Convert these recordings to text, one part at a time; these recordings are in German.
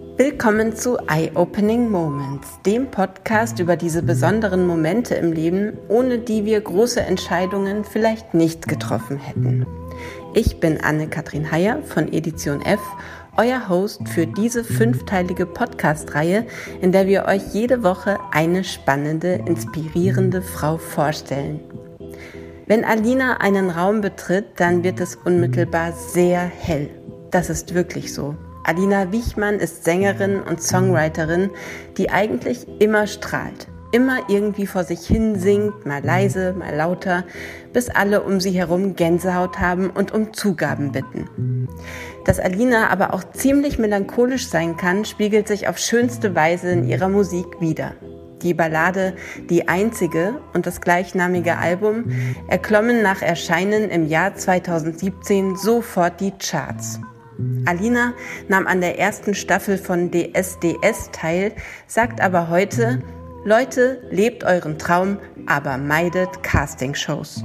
Willkommen zu Eye-Opening Moments, dem Podcast über diese besonderen Momente im Leben, ohne die wir große Entscheidungen vielleicht nicht getroffen hätten. Ich bin Anne-Kathrin Heyer von Edition F, euer Host für diese fünfteilige Podcast-Reihe, in der wir euch jede Woche eine spannende, inspirierende Frau vorstellen. Wenn Alina einen Raum betritt, dann wird es unmittelbar sehr hell. Das ist wirklich so. Alina Wichmann ist Sängerin und Songwriterin, die eigentlich immer strahlt, immer irgendwie vor sich hin singt, mal leise, mal lauter, bis alle um sie herum Gänsehaut haben und um Zugaben bitten. Dass Alina aber auch ziemlich melancholisch sein kann, spiegelt sich auf schönste Weise in ihrer Musik wider. Die Ballade Die Einzige und das gleichnamige Album erklommen nach Erscheinen im Jahr 2017 sofort die Charts. Alina nahm an der ersten Staffel von DSDS teil, sagt aber heute, Leute, lebt euren Traum, aber meidet Castingshows.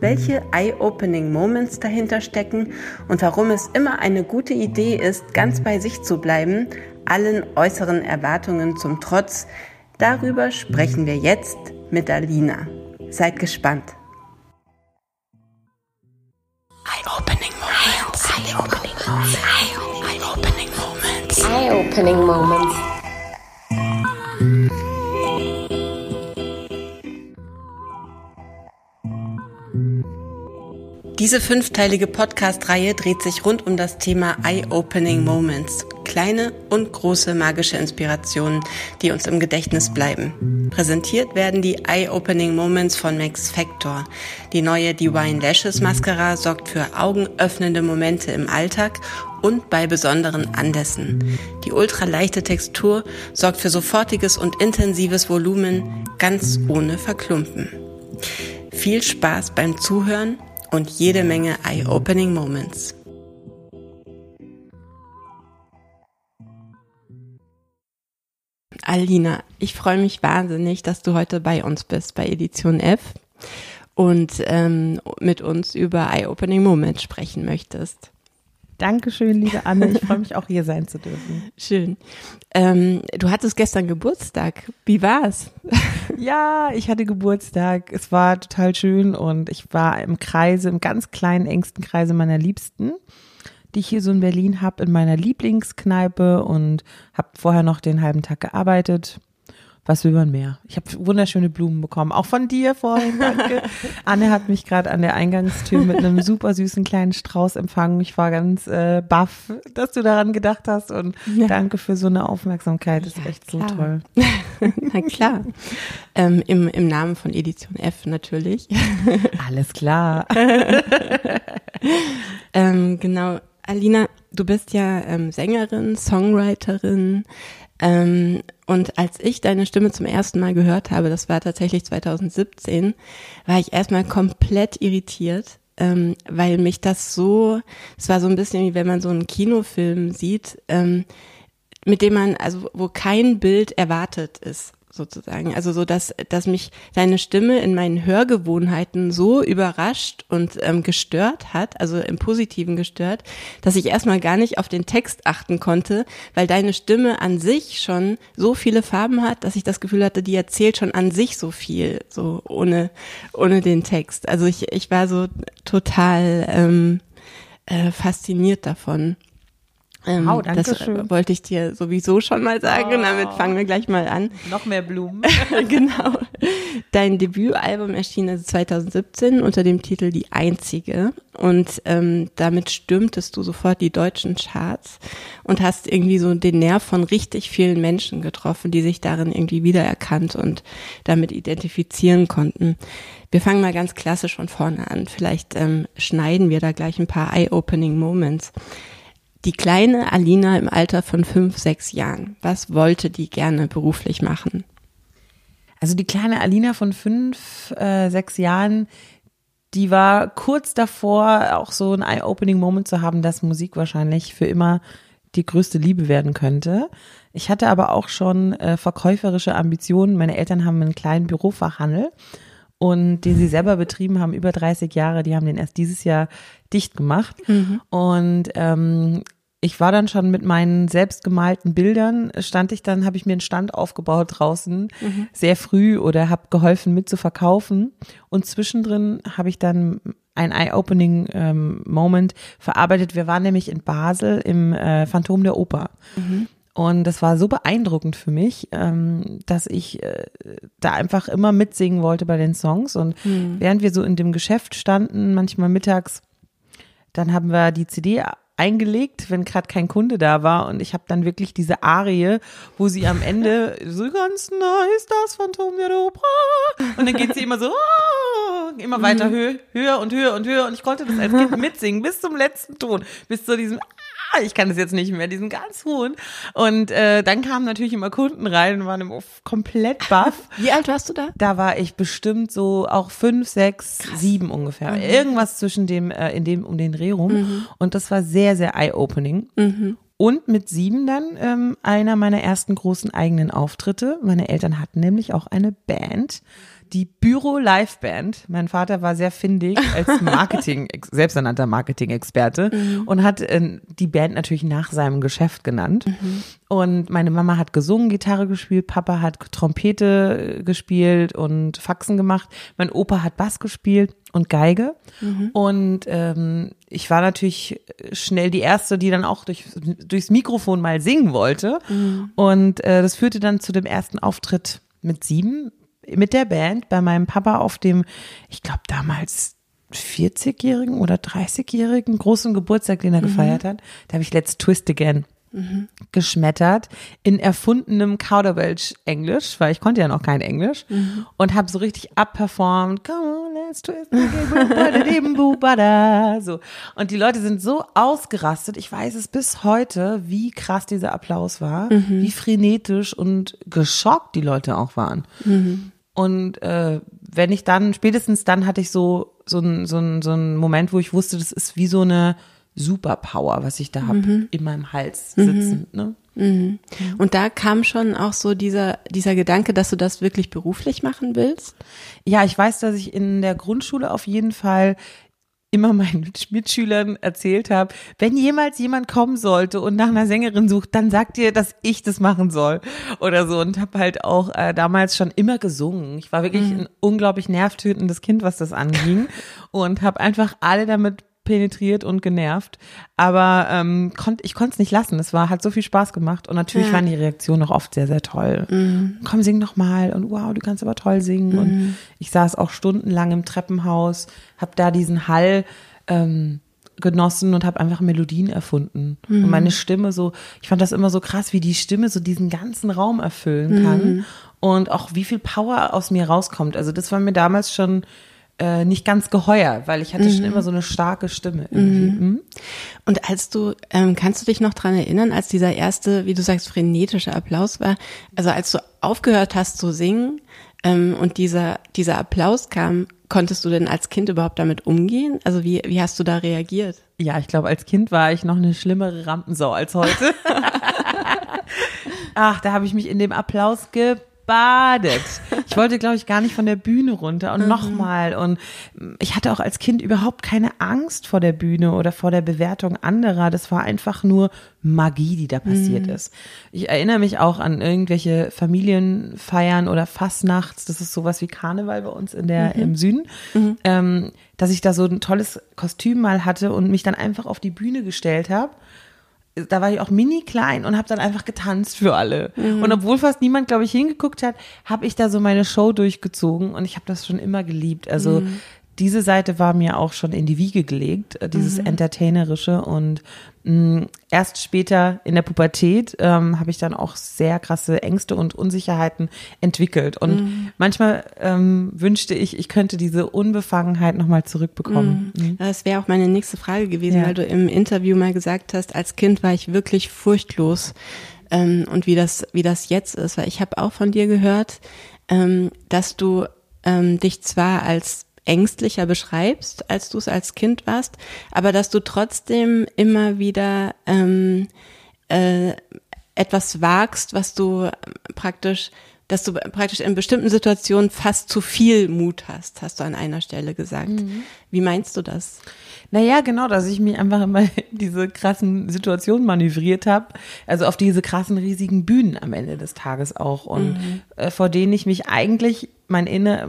Welche eye-opening Moments dahinter stecken und warum es immer eine gute Idee ist, ganz bei sich zu bleiben, allen äußeren Erwartungen zum Trotz, darüber sprechen wir jetzt mit Alina. Seid gespannt. Eye-opening moments. Eye-opening moments. Eye-opening moments. Diese fünfteilige Podcast-Reihe dreht sich rund um das Thema Eye-Opening Moments. Kleine und große magische Inspirationen, die uns im Gedächtnis bleiben. Präsentiert werden die Eye-Opening Moments von Max Factor. Die neue Divine Lashes Mascara sorgt für augenöffnende Momente im Alltag und bei besonderen Anlässen. Die ultraleichte Textur sorgt für sofortiges und intensives Volumen, ganz ohne Verklumpen. Viel Spaß beim Zuhören und jede Menge Eye-Opening Moments. Alina, ich freue mich wahnsinnig, dass du heute bei uns bist, bei Edition F und ähm, mit uns über Eye-Opening Moments sprechen möchtest. Dankeschön, liebe Anne. Ich freue mich auch hier sein zu dürfen. Schön. Ähm, du hattest gestern Geburtstag. Wie war's? Ja, ich hatte Geburtstag. Es war total schön und ich war im Kreise, im ganz kleinen, engsten Kreise meiner Liebsten die ich hier so in Berlin habe, in meiner Lieblingskneipe und habe vorher noch den halben Tag gearbeitet. Was will man mehr? Ich habe wunderschöne Blumen bekommen, auch von dir vorhin, danke. Anne hat mich gerade an der Eingangstür mit einem super süßen kleinen Strauß empfangen. Ich war ganz äh, baff, dass du daran gedacht hast und ja. danke für so eine Aufmerksamkeit. Das ist echt klar. so toll. Na klar. Ähm, im, Im Namen von Edition F natürlich. Alles klar. ähm, genau. Alina, du bist ja ähm, Sängerin, Songwriterin. Ähm, und als ich deine Stimme zum ersten Mal gehört habe, das war tatsächlich 2017, war ich erstmal komplett irritiert, ähm, weil mich das so, es war so ein bisschen wie wenn man so einen Kinofilm sieht, ähm, mit dem man, also wo kein Bild erwartet ist sozusagen. Also so, dass, dass mich deine Stimme in meinen Hörgewohnheiten so überrascht und ähm, gestört hat, also im Positiven gestört, dass ich erstmal gar nicht auf den Text achten konnte, weil deine Stimme an sich schon so viele Farben hat, dass ich das Gefühl hatte, die erzählt schon an sich so viel, so ohne, ohne den Text. Also ich, ich war so total ähm, äh, fasziniert davon. Ähm, danke das schön. wollte ich dir sowieso schon mal sagen oh. und damit oh. fangen wir gleich mal an. Noch mehr Blumen. genau. Dein Debütalbum erschien also 2017 unter dem Titel Die Einzige und ähm, damit stürmtest du sofort die deutschen Charts und hast irgendwie so den Nerv von richtig vielen Menschen getroffen, die sich darin irgendwie wiedererkannt und damit identifizieren konnten. Wir fangen mal ganz klassisch von vorne an. Vielleicht ähm, schneiden wir da gleich ein paar Eye-Opening Moments. Die kleine Alina im Alter von fünf, sechs Jahren. Was wollte die gerne beruflich machen? Also die kleine Alina von fünf, äh, sechs Jahren, die war kurz davor, auch so ein Eye-Opening-Moment zu haben, dass Musik wahrscheinlich für immer die größte Liebe werden könnte. Ich hatte aber auch schon äh, verkäuferische Ambitionen. Meine Eltern haben einen kleinen Bürofachhandel und den sie selber betrieben haben, über 30 Jahre. Die haben den erst dieses Jahr dicht gemacht. Mhm. Und ähm, ich war dann schon mit meinen selbstgemalten Bildern, stand ich dann, habe ich mir einen Stand aufgebaut draußen, mhm. sehr früh oder habe geholfen mit zu verkaufen. Und zwischendrin habe ich dann ein Eye-Opening-Moment ähm, verarbeitet. Wir waren nämlich in Basel im äh, Phantom der Oper. Mhm. Und das war so beeindruckend für mich, ähm, dass ich äh, da einfach immer mitsingen wollte bei den Songs. Und mhm. während wir so in dem Geschäft standen, manchmal mittags, dann haben wir die CD eingelegt, wenn gerade kein Kunde da war. Und ich habe dann wirklich diese Arie, wo sie am Ende so ganz nah ist das Phantom der Oper und dann geht sie immer so oh, immer weiter mhm. höher, höher und höher und höher. Und ich konnte das als Kind mitsingen bis zum letzten Ton, bis zu diesem ich kann das jetzt nicht mehr, diesen ganz hohen. Und äh, dann kamen natürlich immer Kunden rein und waren immer komplett baff. Wie alt warst du da? Da war ich bestimmt so auch fünf, sechs, Krass. sieben ungefähr. Mhm. Irgendwas zwischen dem, äh, in dem, um den Dreh rum. Mhm. Und das war sehr, sehr eye-opening. Mhm. Und mit sieben dann ähm, einer meiner ersten großen eigenen Auftritte. Meine Eltern hatten nämlich auch eine Band die Büro Live Band. Mein Vater war sehr findig als Marketing, selbsternannter Marketing-Experte mhm. und hat äh, die Band natürlich nach seinem Geschäft genannt. Mhm. Und meine Mama hat gesungen, Gitarre gespielt, Papa hat Trompete äh, gespielt und Faxen gemacht. Mein Opa hat Bass gespielt und Geige. Mhm. Und ähm, ich war natürlich schnell die Erste, die dann auch durch, durchs Mikrofon mal singen wollte. Mhm. Und äh, das führte dann zu dem ersten Auftritt mit sieben mit der Band bei meinem Papa auf dem, ich glaube damals 40-jährigen oder 30-jährigen großen Geburtstag, den er mhm. gefeiert hat. Da habe ich Let's Twist Again mhm. geschmettert in erfundenem Kauderwelsch-Englisch, weil ich konnte ja noch kein Englisch mhm. und habe so richtig abperformt. Come on, let's twist so. Und die Leute sind so ausgerastet. Ich weiß es bis heute, wie krass dieser Applaus war, mhm. wie frenetisch und geschockt die Leute auch waren. Und äh, wenn ich dann, spätestens dann hatte ich so, so ein, so so ein Moment, wo ich wusste, das ist wie so eine Superpower, was ich da habe mhm. in meinem Hals sitzen. Mhm. Ne? Mhm. Und da kam schon auch so dieser, dieser Gedanke, dass du das wirklich beruflich machen willst? Ja, ich weiß, dass ich in der Grundschule auf jeden Fall immer meinen Mitschülern erzählt habe, wenn jemals jemand kommen sollte und nach einer Sängerin sucht, dann sagt ihr, dass ich das machen soll oder so und habe halt auch äh, damals schon immer gesungen. Ich war wirklich mhm. ein unglaublich nervtötendes Kind, was das anging und habe einfach alle damit penetriert und genervt, aber ähm, konnt, ich konnte es nicht lassen. Es war hat so viel Spaß gemacht und natürlich ja. waren die Reaktionen auch oft sehr sehr toll. Mhm. Komm, sing noch mal und wow, du kannst aber toll singen mhm. und ich saß auch stundenlang im Treppenhaus, habe da diesen Hall ähm, genossen und habe einfach Melodien erfunden. Mhm. Und meine Stimme so, ich fand das immer so krass, wie die Stimme so diesen ganzen Raum erfüllen kann mhm. und auch wie viel Power aus mir rauskommt. Also das war mir damals schon äh, nicht ganz geheuer, weil ich hatte mhm. schon immer so eine starke Stimme. Irgendwie. Mhm. mhm. Und als du, ähm, kannst du dich noch dran erinnern, als dieser erste, wie du sagst, frenetische Applaus war, also als du aufgehört hast zu singen ähm, und dieser, dieser Applaus kam, konntest du denn als Kind überhaupt damit umgehen? Also wie, wie hast du da reagiert? Ja, ich glaube, als Kind war ich noch eine schlimmere Rampensau als heute. Ach, da habe ich mich in dem Applaus ge gebadet. Ich wollte, glaube ich, gar nicht von der Bühne runter und mhm. nochmal. Und ich hatte auch als Kind überhaupt keine Angst vor der Bühne oder vor der Bewertung anderer. Das war einfach nur Magie, die da passiert mhm. ist. Ich erinnere mich auch an irgendwelche Familienfeiern oder Fastnachts. Das ist sowas wie Karneval bei uns in der, mhm. im Süden. Mhm. Ähm, dass ich da so ein tolles Kostüm mal hatte und mich dann einfach auf die Bühne gestellt habe da war ich auch mini klein und habe dann einfach getanzt für alle. Mhm. Und obwohl fast niemand, glaube ich, hingeguckt hat, habe ich da so meine Show durchgezogen und ich habe das schon immer geliebt. Also mhm diese Seite war mir auch schon in die Wiege gelegt, äh, dieses mhm. Entertainerische. Und mh, mm, erst später in der Pubertät ähm, habe ich dann auch sehr krasse Ängste und Unsicherheiten entwickelt. Und mhm. manchmal ähm, wünschte ich, ich könnte diese Unbefangenheit nochmal zurückbekommen. Mhm. mhm. Das wäre auch meine nächste Frage gewesen, ja. weil du im Interview mal gesagt hast, als Kind war ich wirklich furchtlos. Ähm, und wie das, wie das jetzt ist, weil ich habe auch von dir gehört, ähm, dass du ähm, dich zwar als ängstlicher beschreibst, als du es als Kind warst, aber dass du trotzdem immer wieder ähm, äh, etwas wagst, was du praktisch dass du praktisch in bestimmten Situationen fast zu viel Mut hast, hast du an einer Stelle gesagt. Mhm. Wie meinst du das? Naja, genau, dass ich mich einfach immer in diese krassen Situationen manövriert habe. Also auf diese krassen, riesigen Bühnen am Ende des Tages auch. Und mhm. äh, vor denen ich mich eigentlich mein, inner,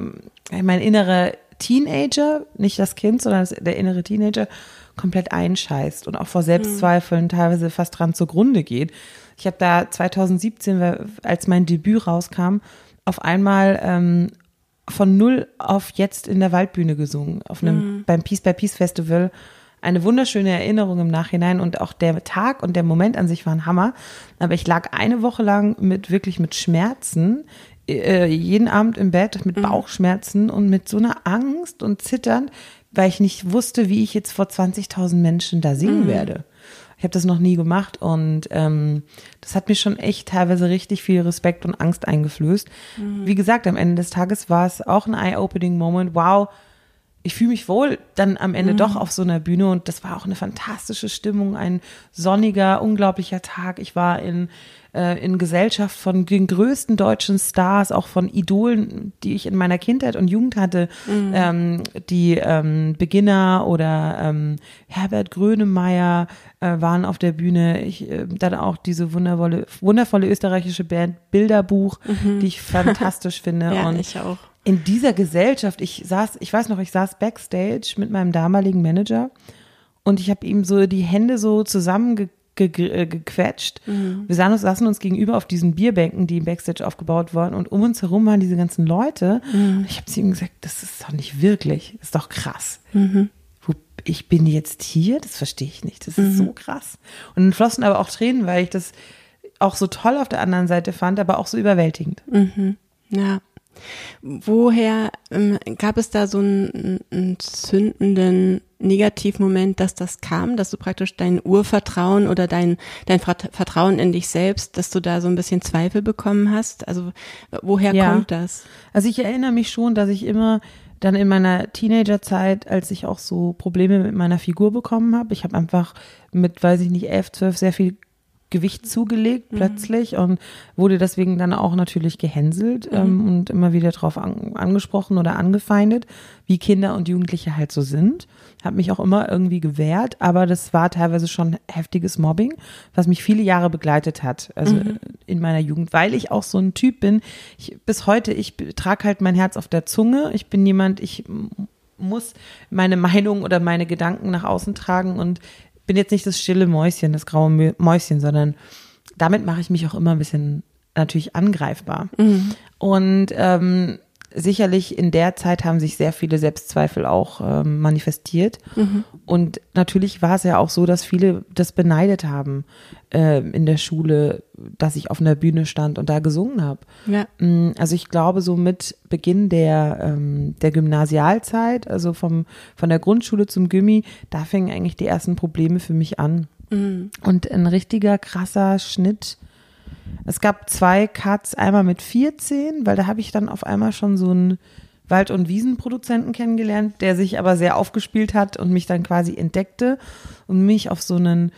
mein innerer Teenager, nicht das Kind, sondern das, der innere Teenager, komplett einscheißt und auch vor Selbstzweifeln mhm. teilweise fast dran zugrunde geht. Ich habe da 2017, als mein Debüt rauskam, auf einmal ähm, von null auf jetzt in der Waldbühne gesungen, auf einem, mhm. beim Peace by Peace Festival. Eine wunderschöne Erinnerung im Nachhinein und auch der Tag und der Moment an sich waren Hammer. Aber ich lag eine Woche lang mit wirklich mit Schmerzen äh, jeden Abend im Bett mit mhm. Bauchschmerzen und mit so einer Angst und Zittern, weil ich nicht wusste, wie ich jetzt vor 20.000 Menschen da singen mhm. werde. Ich habe das noch nie gemacht und ähm, das hat mir schon echt teilweise richtig viel Respekt und Angst eingeflößt. Mhm. Wie gesagt, am Ende des Tages war es auch ein eye-opening Moment. Wow, ich fühle mich wohl dann am Ende mhm. doch auf so einer Bühne und das war auch eine fantastische Stimmung, ein sonniger, unglaublicher Tag. Ich war in äh, in Gesellschaft von den größten deutschen Stars, auch von Idolen, die ich in meiner Kindheit und Jugend hatte, mhm. ähm, die ähm, Beginner oder ähm, Herbert Grönemeyer äh, waren auf der Bühne. Ich, äh, dann auch diese wundervolle, wundervolle österreichische Band Bilderbuch, mhm. die ich fantastisch finde. ja, und ich auch. In dieser Gesellschaft, ich saß, ich weiß noch, ich saß backstage mit meinem damaligen Manager und ich habe ihm so die Hände so zusammengekriegt ge äh. Mhm. Wir saßen uns, saßen uns gegenüber auf diesen Bierbänken, die im Backstage aufgebaut waren und um uns herum waren diese ganzen Leute. Mhm. Ich habe zu ihm gesagt, das ist doch nicht wirklich, das ist doch krass. Mhm. Ich bin jetzt hier, das verstehe ich nicht, das ist so mhm. krass. Und dann flossen aber auch Tränen, weil ich das auch so toll auf der anderen Seite fand, aber auch so überwältigend. Mhm. Ja. Woher ähm, gab es da so einen, einen zündenden Negativmoment, dass das kam, dass du praktisch dein Urvertrauen oder dein, dein Vertrauen in dich selbst, dass du da so ein bisschen Zweifel bekommen hast? Also woher ja. kommt das? Also ich erinnere mich schon, dass ich immer dann in meiner Teenagerzeit, als ich auch so Probleme mit meiner Figur bekommen habe, ich habe einfach mit, weiß ich nicht, elf, zwölf sehr viel Gewicht zugelegt mhm. plötzlich und wurde deswegen dann auch natürlich gehänselt mhm. ähm, und immer wieder darauf an, angesprochen oder angefeindet, wie Kinder und Jugendliche halt so sind. Habe mich auch immer irgendwie gewehrt, aber das war teilweise schon heftiges Mobbing, was mich viele Jahre begleitet hat, also mhm. in meiner Jugend, weil ich auch so ein Typ bin. Ich, bis heute, ich trage halt mein Herz auf der Zunge. Ich bin jemand, ich muss meine Meinung oder meine Gedanken nach außen tragen und bin jetzt nicht das stille Mäuschen, das graue Mäuschen, sondern damit mache ich mich auch immer ein bisschen natürlich angreifbar. Mhm. Und ähm, sicherlich in der Zeit haben sich sehr viele Selbstzweifel auch ähm, manifestiert. Mhm. Und natürlich war es ja auch so, dass viele das beneidet haben äh, in der Schule, dass ich auf einer Bühne stand und da gesungen habe. Ja. Mm, also ich glaube, so mit Beginn der, ähm, der Gymnasialzeit, also vom, von der Grundschule zum Gymi, da fingen eigentlich die ersten Probleme für mich an. Mhm. Und ein richtiger krasser Schnitt es gab zwei Cuts, einmal mit 14, weil da habe ich dann auf einmal schon so einen Wald- und Wiesenproduzenten kennengelernt, der sich aber sehr aufgespielt hat und mich dann quasi entdeckte und mich auf so einen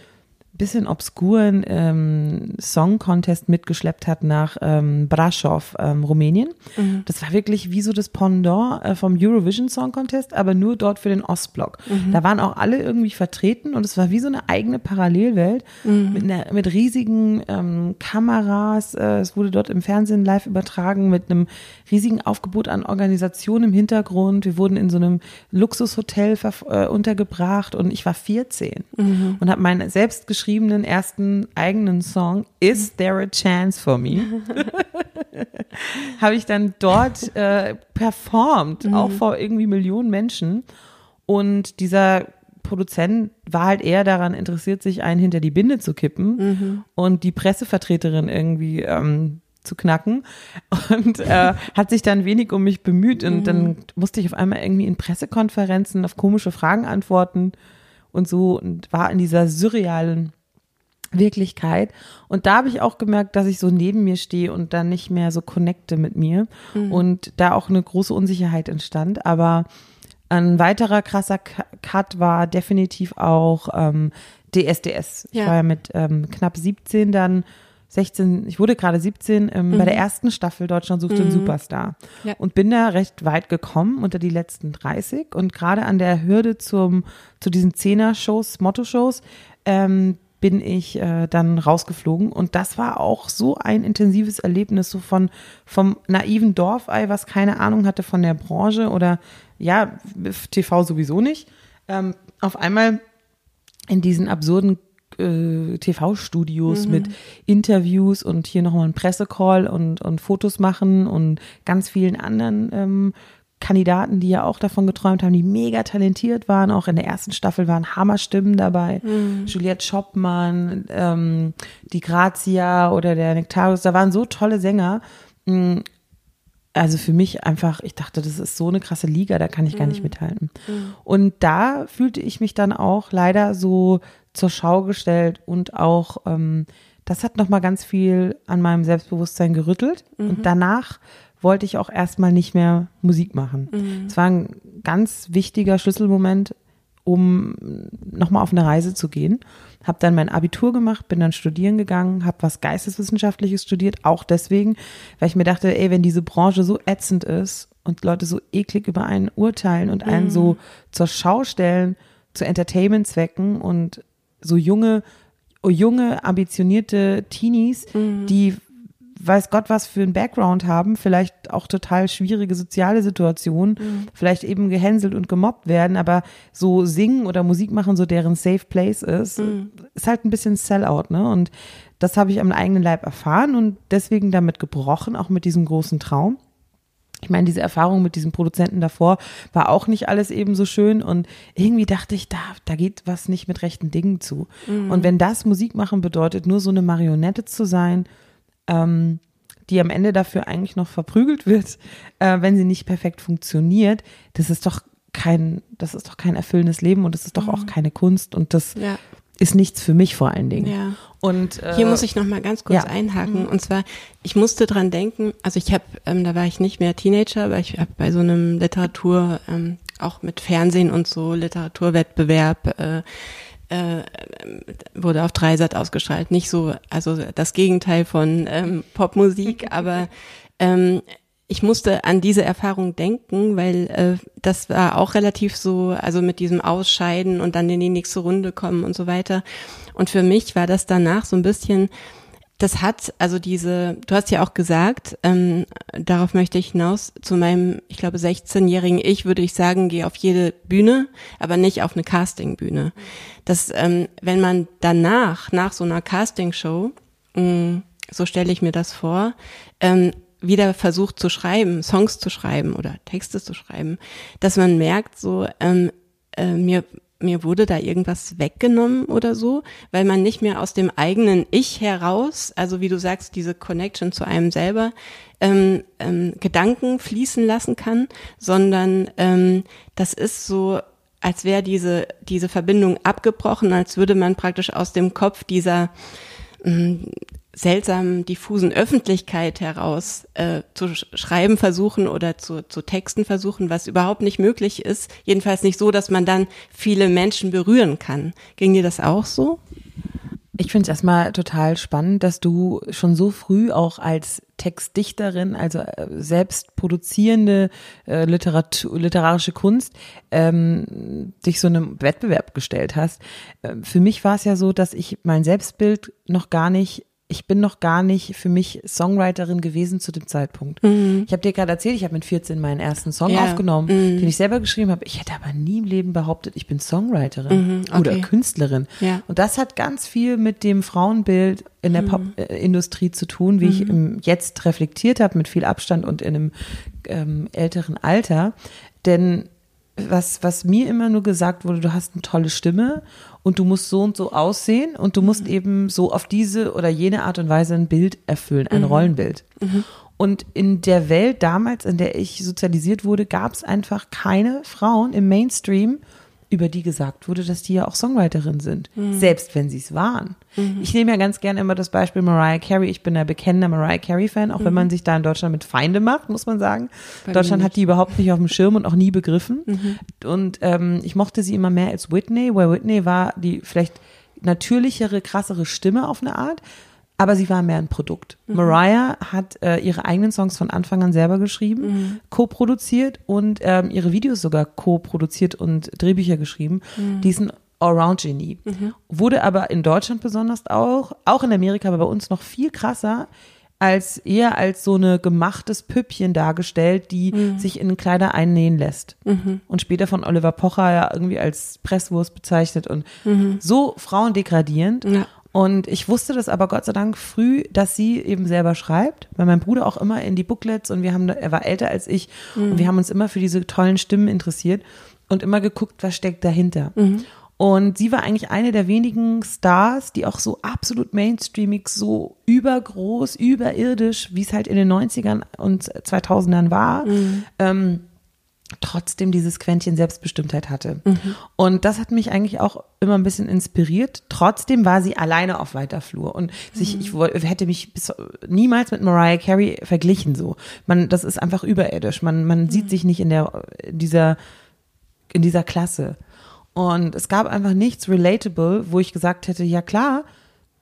bisschen obskuren ähm, Song-Contest mitgeschleppt hat nach ähm, Brasov, ähm, Rumänien. Mhm. Das war wirklich wie so das Pendant äh, vom Eurovision Song Contest, aber nur dort für den Ostblock. Mhm. Da waren auch alle irgendwie vertreten und es war wie so eine eigene Parallelwelt mhm. mit, einer, mit riesigen ähm, Kameras. Äh, es wurde dort im Fernsehen live übertragen mit einem riesigen Aufgebot an Organisationen im Hintergrund. Wir wurden in so einem Luxushotel äh, untergebracht und ich war 14 mhm. und habe mein selbst geschrieben geschriebenen ersten eigenen Song Is There a Chance for Me? habe ich dann dort äh, performt, mhm. auch vor irgendwie Millionen Menschen. Und dieser Produzent war halt eher daran interessiert, sich einen hinter die Binde zu kippen mhm. und die Pressevertreterin irgendwie ähm, zu knacken und äh, hat sich dann wenig um mich bemüht und mhm. dann musste ich auf einmal irgendwie in Pressekonferenzen auf komische Fragen antworten und so und war in dieser surrealen Wirklichkeit. Und da habe ich auch gemerkt, dass ich so neben mir stehe und dann nicht mehr so connecte mit mir mhm. und da auch eine große Unsicherheit entstand. Aber ein weiterer krasser Cut war definitiv auch ähm, DSDS. Ich ja. war ja mit ähm, knapp 17 dann 16, ich wurde gerade 17 ähm, mhm. bei der ersten Staffel Deutschland sucht den mhm. Superstar ja. und bin da recht weit gekommen unter die letzten 30 und gerade an der Hürde zum zu diesen Zehner-Shows, Motto-Shows ähm, bin ich äh, dann rausgeflogen und das war auch so ein intensives Erlebnis so von vom naiven Dorfei, was keine Ahnung hatte von der Branche oder ja TV sowieso nicht, ähm, auf einmal in diesen absurden äh, TV-Studios mhm. mit Interviews und hier nochmal ein Pressecall und, und Fotos machen und ganz vielen anderen ähm, Kandidaten, die ja auch davon geträumt haben, die mega talentiert waren. Auch in der ersten Staffel waren Hammerstimmen dabei. Mhm. Juliette Schoppmann, ähm, die Grazia oder der Nektarius. Da waren so tolle Sänger. Mm, also für mich einfach, ich dachte, das ist so eine krasse Liga, da kann ich gar nicht mhm. mithalten. Mhm. Und da fühlte ich mich dann auch leider so zur Schau gestellt und auch, ähm, das hat nochmal ganz viel an meinem Selbstbewusstsein gerüttelt. Mhm. Und danach wollte ich auch erstmal nicht mehr Musik machen. Mhm. Es war ein ganz wichtiger Schlüsselmoment, um nochmal auf eine Reise zu gehen. Habe dann mein Abitur gemacht, bin dann studieren gegangen, habe was Geisteswissenschaftliches studiert, auch deswegen, weil ich mir dachte, ey, wenn diese Branche so ätzend ist und Leute so eklig über einen urteilen und einen mhm. so zur Schau stellen, zu Entertainment-Zwecken und so junge, junge, ambitionierte Teenies, mhm. die weiß Gott was für einen Background haben, vielleicht auch total schwierige soziale Situationen, mhm. vielleicht eben gehänselt und gemobbt werden, aber so singen oder Musik machen, so deren Safe Place ist, mhm. ist halt ein bisschen Sellout, ne? Und das habe ich am eigenen Leib erfahren und deswegen damit gebrochen, auch mit diesem großen Traum. Ich meine, diese Erfahrung mit diesem Produzenten davor war auch nicht alles eben so schön und irgendwie dachte ich, da, da geht was nicht mit rechten Dingen zu. Mhm. Und wenn das Musik machen bedeutet, nur so eine Marionette zu sein, ähm, die am Ende dafür eigentlich noch verprügelt wird, äh, wenn sie nicht perfekt funktioniert, das ist doch kein, das ist doch kein erfüllendes Leben und das ist doch mhm. auch keine Kunst und das ja. ist nichts für mich vor allen Dingen. Ja. Und äh, hier muss ich noch mal ganz kurz ja. einhaken mhm. und zwar ich musste dran denken, also ich habe, ähm, da war ich nicht mehr Teenager, aber ich habe bei so einem Literatur ähm, auch mit Fernsehen und so Literaturwettbewerb äh, äh, wurde auf Dreisat ausgestrahlt. Nicht so, also das Gegenteil von ähm, Popmusik, aber ähm, ich musste an diese Erfahrung denken, weil äh, das war auch relativ so, also mit diesem Ausscheiden und dann in die nächste Runde kommen und so weiter. Und für mich war das danach so ein bisschen das hat, also diese, du hast ja auch gesagt, ähm, darauf möchte ich hinaus, zu meinem, ich glaube, 16-jährigen Ich würde ich sagen, gehe auf jede Bühne, aber nicht auf eine Castingbühne. Dass, ähm, wenn man danach, nach so einer Castingshow, mh, so stelle ich mir das vor, ähm, wieder versucht zu schreiben, Songs zu schreiben oder Texte zu schreiben, dass man merkt, so, ähm, äh, mir mir wurde da irgendwas weggenommen oder so, weil man nicht mehr aus dem eigenen Ich heraus, also wie du sagst, diese Connection zu einem selber, ähm, ähm, Gedanken fließen lassen kann, sondern ähm, das ist so, als wäre diese, diese Verbindung abgebrochen, als würde man praktisch aus dem Kopf dieser ähm, seltsamen, diffusen Öffentlichkeit heraus äh, zu schreiben versuchen oder zu, zu texten versuchen, was überhaupt nicht möglich ist. Jedenfalls nicht so, dass man dann viele Menschen berühren kann. Ging dir das auch so? Ich finde es erstmal total spannend, dass du schon so früh auch als Textdichterin, also äh, selbst produzierende äh, Literatur, literarische Kunst, ähm, dich so einem Wettbewerb gestellt hast. Äh, für mich war es ja so, dass ich mein Selbstbild noch gar nicht ich bin noch gar nicht für mich Songwriterin gewesen zu dem Zeitpunkt. Mhm. Ich habe dir gerade erzählt, ich habe mit 14 meinen ersten Song ja. aufgenommen, mhm. den ich selber geschrieben habe. Ich hätte aber nie im Leben behauptet, ich bin Songwriterin mhm. okay. oder Künstlerin. Ja. Und das hat ganz viel mit dem Frauenbild in der mhm. Popindustrie zu tun, wie ich mhm. im, jetzt reflektiert habe, mit viel Abstand und in einem ähm, älteren Alter. Denn was, was mir immer nur gesagt wurde, du hast eine tolle Stimme und du musst so und so aussehen und du musst mhm. eben so auf diese oder jene Art und Weise ein Bild erfüllen, ein mhm. Rollenbild. Mhm. Und in der Welt damals, in der ich sozialisiert wurde, gab es einfach keine Frauen im Mainstream, über die gesagt wurde, dass die ja auch Songwriterin sind, mhm. selbst wenn sie es waren. Mhm. Ich nehme ja ganz gerne immer das Beispiel Mariah Carey. Ich bin ein bekennender Mariah Carey-Fan, auch mhm. wenn man sich da in Deutschland mit Feinde macht, muss man sagen. Bei Deutschland hat die überhaupt nicht auf dem Schirm und auch nie begriffen. Mhm. Und ähm, ich mochte sie immer mehr als Whitney, weil Whitney war die vielleicht natürlichere, krassere Stimme auf eine Art. Aber sie war mehr ein Produkt. Mhm. Mariah hat äh, ihre eigenen Songs von Anfang an selber geschrieben, mhm. co-produziert und ähm, ihre Videos sogar co-produziert und Drehbücher geschrieben. Mhm. Die ist ein Allround-Genie. Mhm. Wurde aber in Deutschland besonders auch, auch in Amerika, aber bei uns noch viel krasser, als eher als so eine gemachtes Püppchen dargestellt, die mhm. sich in Kleider einnähen lässt. Mhm. Und später von Oliver Pocher ja irgendwie als Presswurst bezeichnet und mhm. so frauendegradierend. Ja. Und ich wusste das aber Gott sei Dank früh, dass sie eben selber schreibt, weil mein Bruder auch immer in die Booklets und wir haben, er war älter als ich und mhm. wir haben uns immer für diese tollen Stimmen interessiert und immer geguckt, was steckt dahinter. Mhm. Und sie war eigentlich eine der wenigen Stars, die auch so absolut mainstreamig, so übergroß, überirdisch, wie es halt in den 90ern und 2000ern war, mhm. ähm, trotzdem dieses Quäntchen Selbstbestimmtheit hatte. Mhm. Und das hat mich eigentlich auch immer ein bisschen inspiriert. Trotzdem war sie alleine auf weiter Flur und sich, mhm. ich hätte mich bis, niemals mit Mariah Carey verglichen so. Man, das ist einfach überirdisch. Man, man mhm. sieht sich nicht in der, in dieser, in dieser Klasse. Und es gab einfach nichts relatable, wo ich gesagt hätte, ja klar,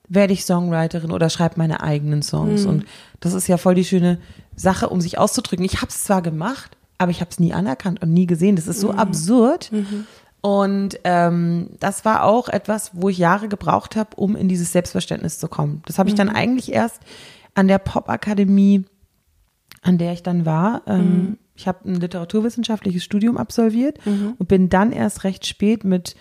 werde ich Songwriterin oder schreibe meine eigenen Songs. Mhm. Und das ist ja voll die schöne Sache, um sich auszudrücken. Ich habe es zwar gemacht, aber ich habe es nie anerkannt und nie gesehen. Das ist so mhm. absurd. Mhm. Und ähm, das war auch etwas, wo ich Jahre gebraucht habe, um in dieses Selbstverständnis zu kommen. Das habe ich dann mhm. eigentlich erst an der Popakademie, an der ich dann war, ähm, mhm. Ich habe ein literaturwissenschaftliches Studium absolviert mhm. und bin dann erst recht spät mit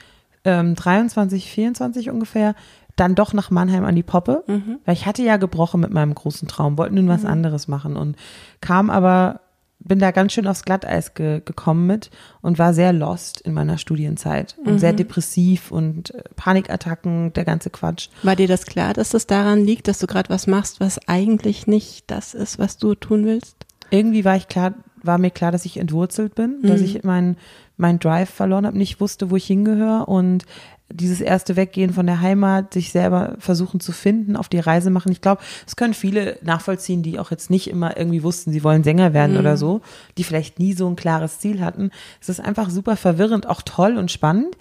ähm, 23, 24 ungefähr dann doch nach Mannheim an die Poppe, mhm. weil ich hatte ja gebrochen mit meinem großen Traum, wollte nun was mhm. anderes machen und kam aber, bin da ganz schön aufs Glatteis ge gekommen mit und war sehr lost in meiner Studienzeit und sehr mhm. depressiv und äh, Panikattacken, der ganze Quatsch. War dir das klar, dass das daran liegt, dass du gerade was machst, was eigentlich nicht das ist, was du tun willst? Irgendwie war ich klar, war mir klar, dass ich entwurzelt bin, mhm. dass ich meinen mein Drive verloren habe, nicht wusste, wo ich hingehöre und dieses erste Weggehen von der Heimat, sich selber versuchen zu finden, auf die Reise machen. Ich glaube, es können viele nachvollziehen, die auch jetzt nicht immer irgendwie wussten, sie wollen Sänger werden mhm. oder so, die vielleicht nie so ein klares Ziel hatten. Es ist einfach super verwirrend, auch toll und spannend.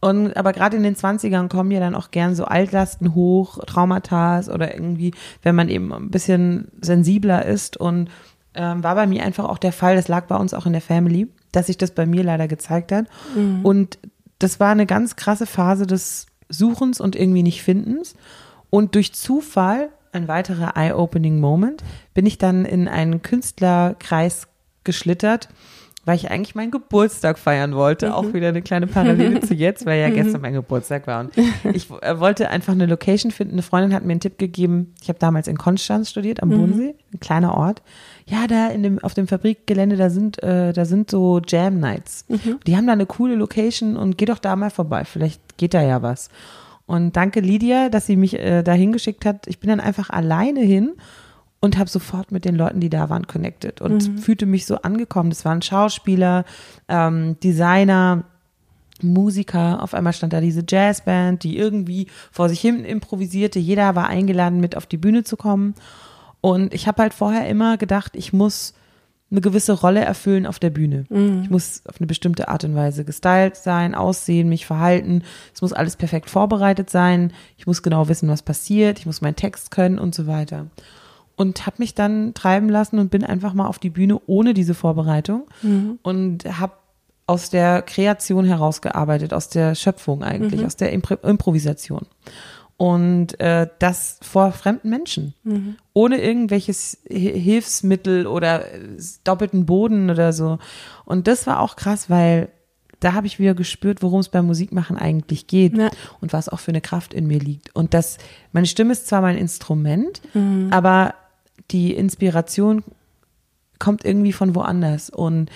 Und aber gerade in den 20ern kommen ja dann auch gern so Altlasten hoch, Traumata oder irgendwie, wenn man eben ein bisschen sensibler ist und ähm, war bei mir einfach auch der Fall, das lag bei uns auch in der Family, dass sich das bei mir leider gezeigt hat. Mhm. Und das war eine ganz krasse Phase des Suchens und irgendwie nicht Findens. Und durch Zufall, ein weiterer eye-opening Moment, bin ich dann in einen Künstlerkreis geschlittert, weil ich eigentlich meinen Geburtstag feiern wollte. Mhm. Auch wieder eine kleine Parallele zu jetzt, weil ja mhm. gestern mein Geburtstag war. Und ich äh, wollte einfach eine Location finden. Eine Freundin hat mir einen Tipp gegeben. Ich habe damals in Konstanz studiert, am mhm. Bodensee, ein kleiner Ort. Ja, da in dem, auf dem Fabrikgelände, da sind, äh, da sind so Jam Nights. Mhm. Die haben da eine coole Location und geh doch da mal vorbei. Vielleicht geht da ja was. Und danke Lydia, dass sie mich äh, da hingeschickt hat. Ich bin dann einfach alleine hin und habe sofort mit den Leuten, die da waren, connected und mhm. fühlte mich so angekommen. Das waren Schauspieler, ähm, Designer, Musiker. Auf einmal stand da diese Jazzband, die irgendwie vor sich hin improvisierte. Jeder war eingeladen, mit auf die Bühne zu kommen. Und ich habe halt vorher immer gedacht, ich muss eine gewisse Rolle erfüllen auf der Bühne. Mhm. Ich muss auf eine bestimmte Art und Weise gestylt sein, aussehen, mich verhalten. Es muss alles perfekt vorbereitet sein. Ich muss genau wissen, was passiert. Ich muss meinen Text können und so weiter und habe mich dann treiben lassen und bin einfach mal auf die Bühne ohne diese Vorbereitung mhm. und habe aus der Kreation herausgearbeitet, aus der Schöpfung eigentlich, mhm. aus der Impro Improvisation. Und äh, das vor fremden Menschen, mhm. ohne irgendwelches Hilfsmittel oder doppelten Boden oder so. Und das war auch krass, weil da habe ich wieder gespürt, worum es beim Musikmachen eigentlich geht ja. und was auch für eine Kraft in mir liegt. Und das, meine Stimme ist zwar mein Instrument, mhm. aber die Inspiration kommt irgendwie von woanders. Und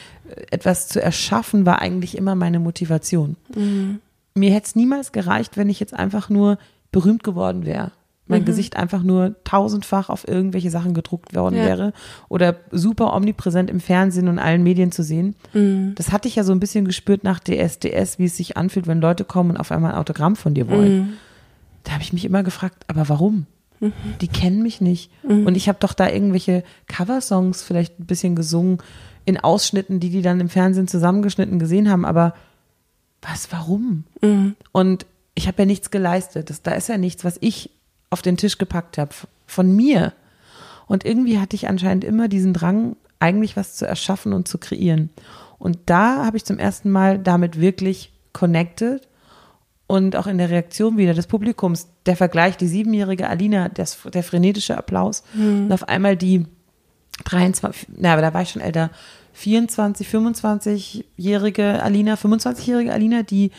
etwas zu erschaffen war eigentlich immer meine Motivation. Mhm. Mir hätte es niemals gereicht, wenn ich jetzt einfach nur berühmt geworden wäre. Mein mhm. Gesicht einfach nur tausendfach auf irgendwelche Sachen gedruckt worden ja. wäre oder super omnipräsent im Fernsehen und allen Medien zu sehen. Mhm. Das hatte ich ja so ein bisschen gespürt nach DSDS, wie es sich anfühlt, wenn Leute kommen und auf einmal ein Autogramm von dir wollen. Mhm. Da habe ich mich immer gefragt, aber warum? Mhm. Die kennen mich nicht. Mhm. Und ich habe doch da irgendwelche Coversongs vielleicht ein bisschen gesungen in Ausschnitten, die die dann im Fernsehen zusammengeschnitten gesehen haben. Aber was, warum? Mhm. Und ich habe ja nichts geleistet. Das, da ist ja nichts, was ich auf den Tisch gepackt habe. von mir. Und irgendwie hatte ich anscheinend immer diesen Drang, eigentlich was zu erschaffen und zu kreieren. Und da habe ich zum ersten Mal damit wirklich connected und auch in der Reaktion wieder des Publikums, der Vergleich, die siebenjährige Alina, das, der frenetische Applaus Mhm. und auf einmal die 23, na, aber da war ich schon älter, 24, 25-jährige Alina, 25-jährige Alina, die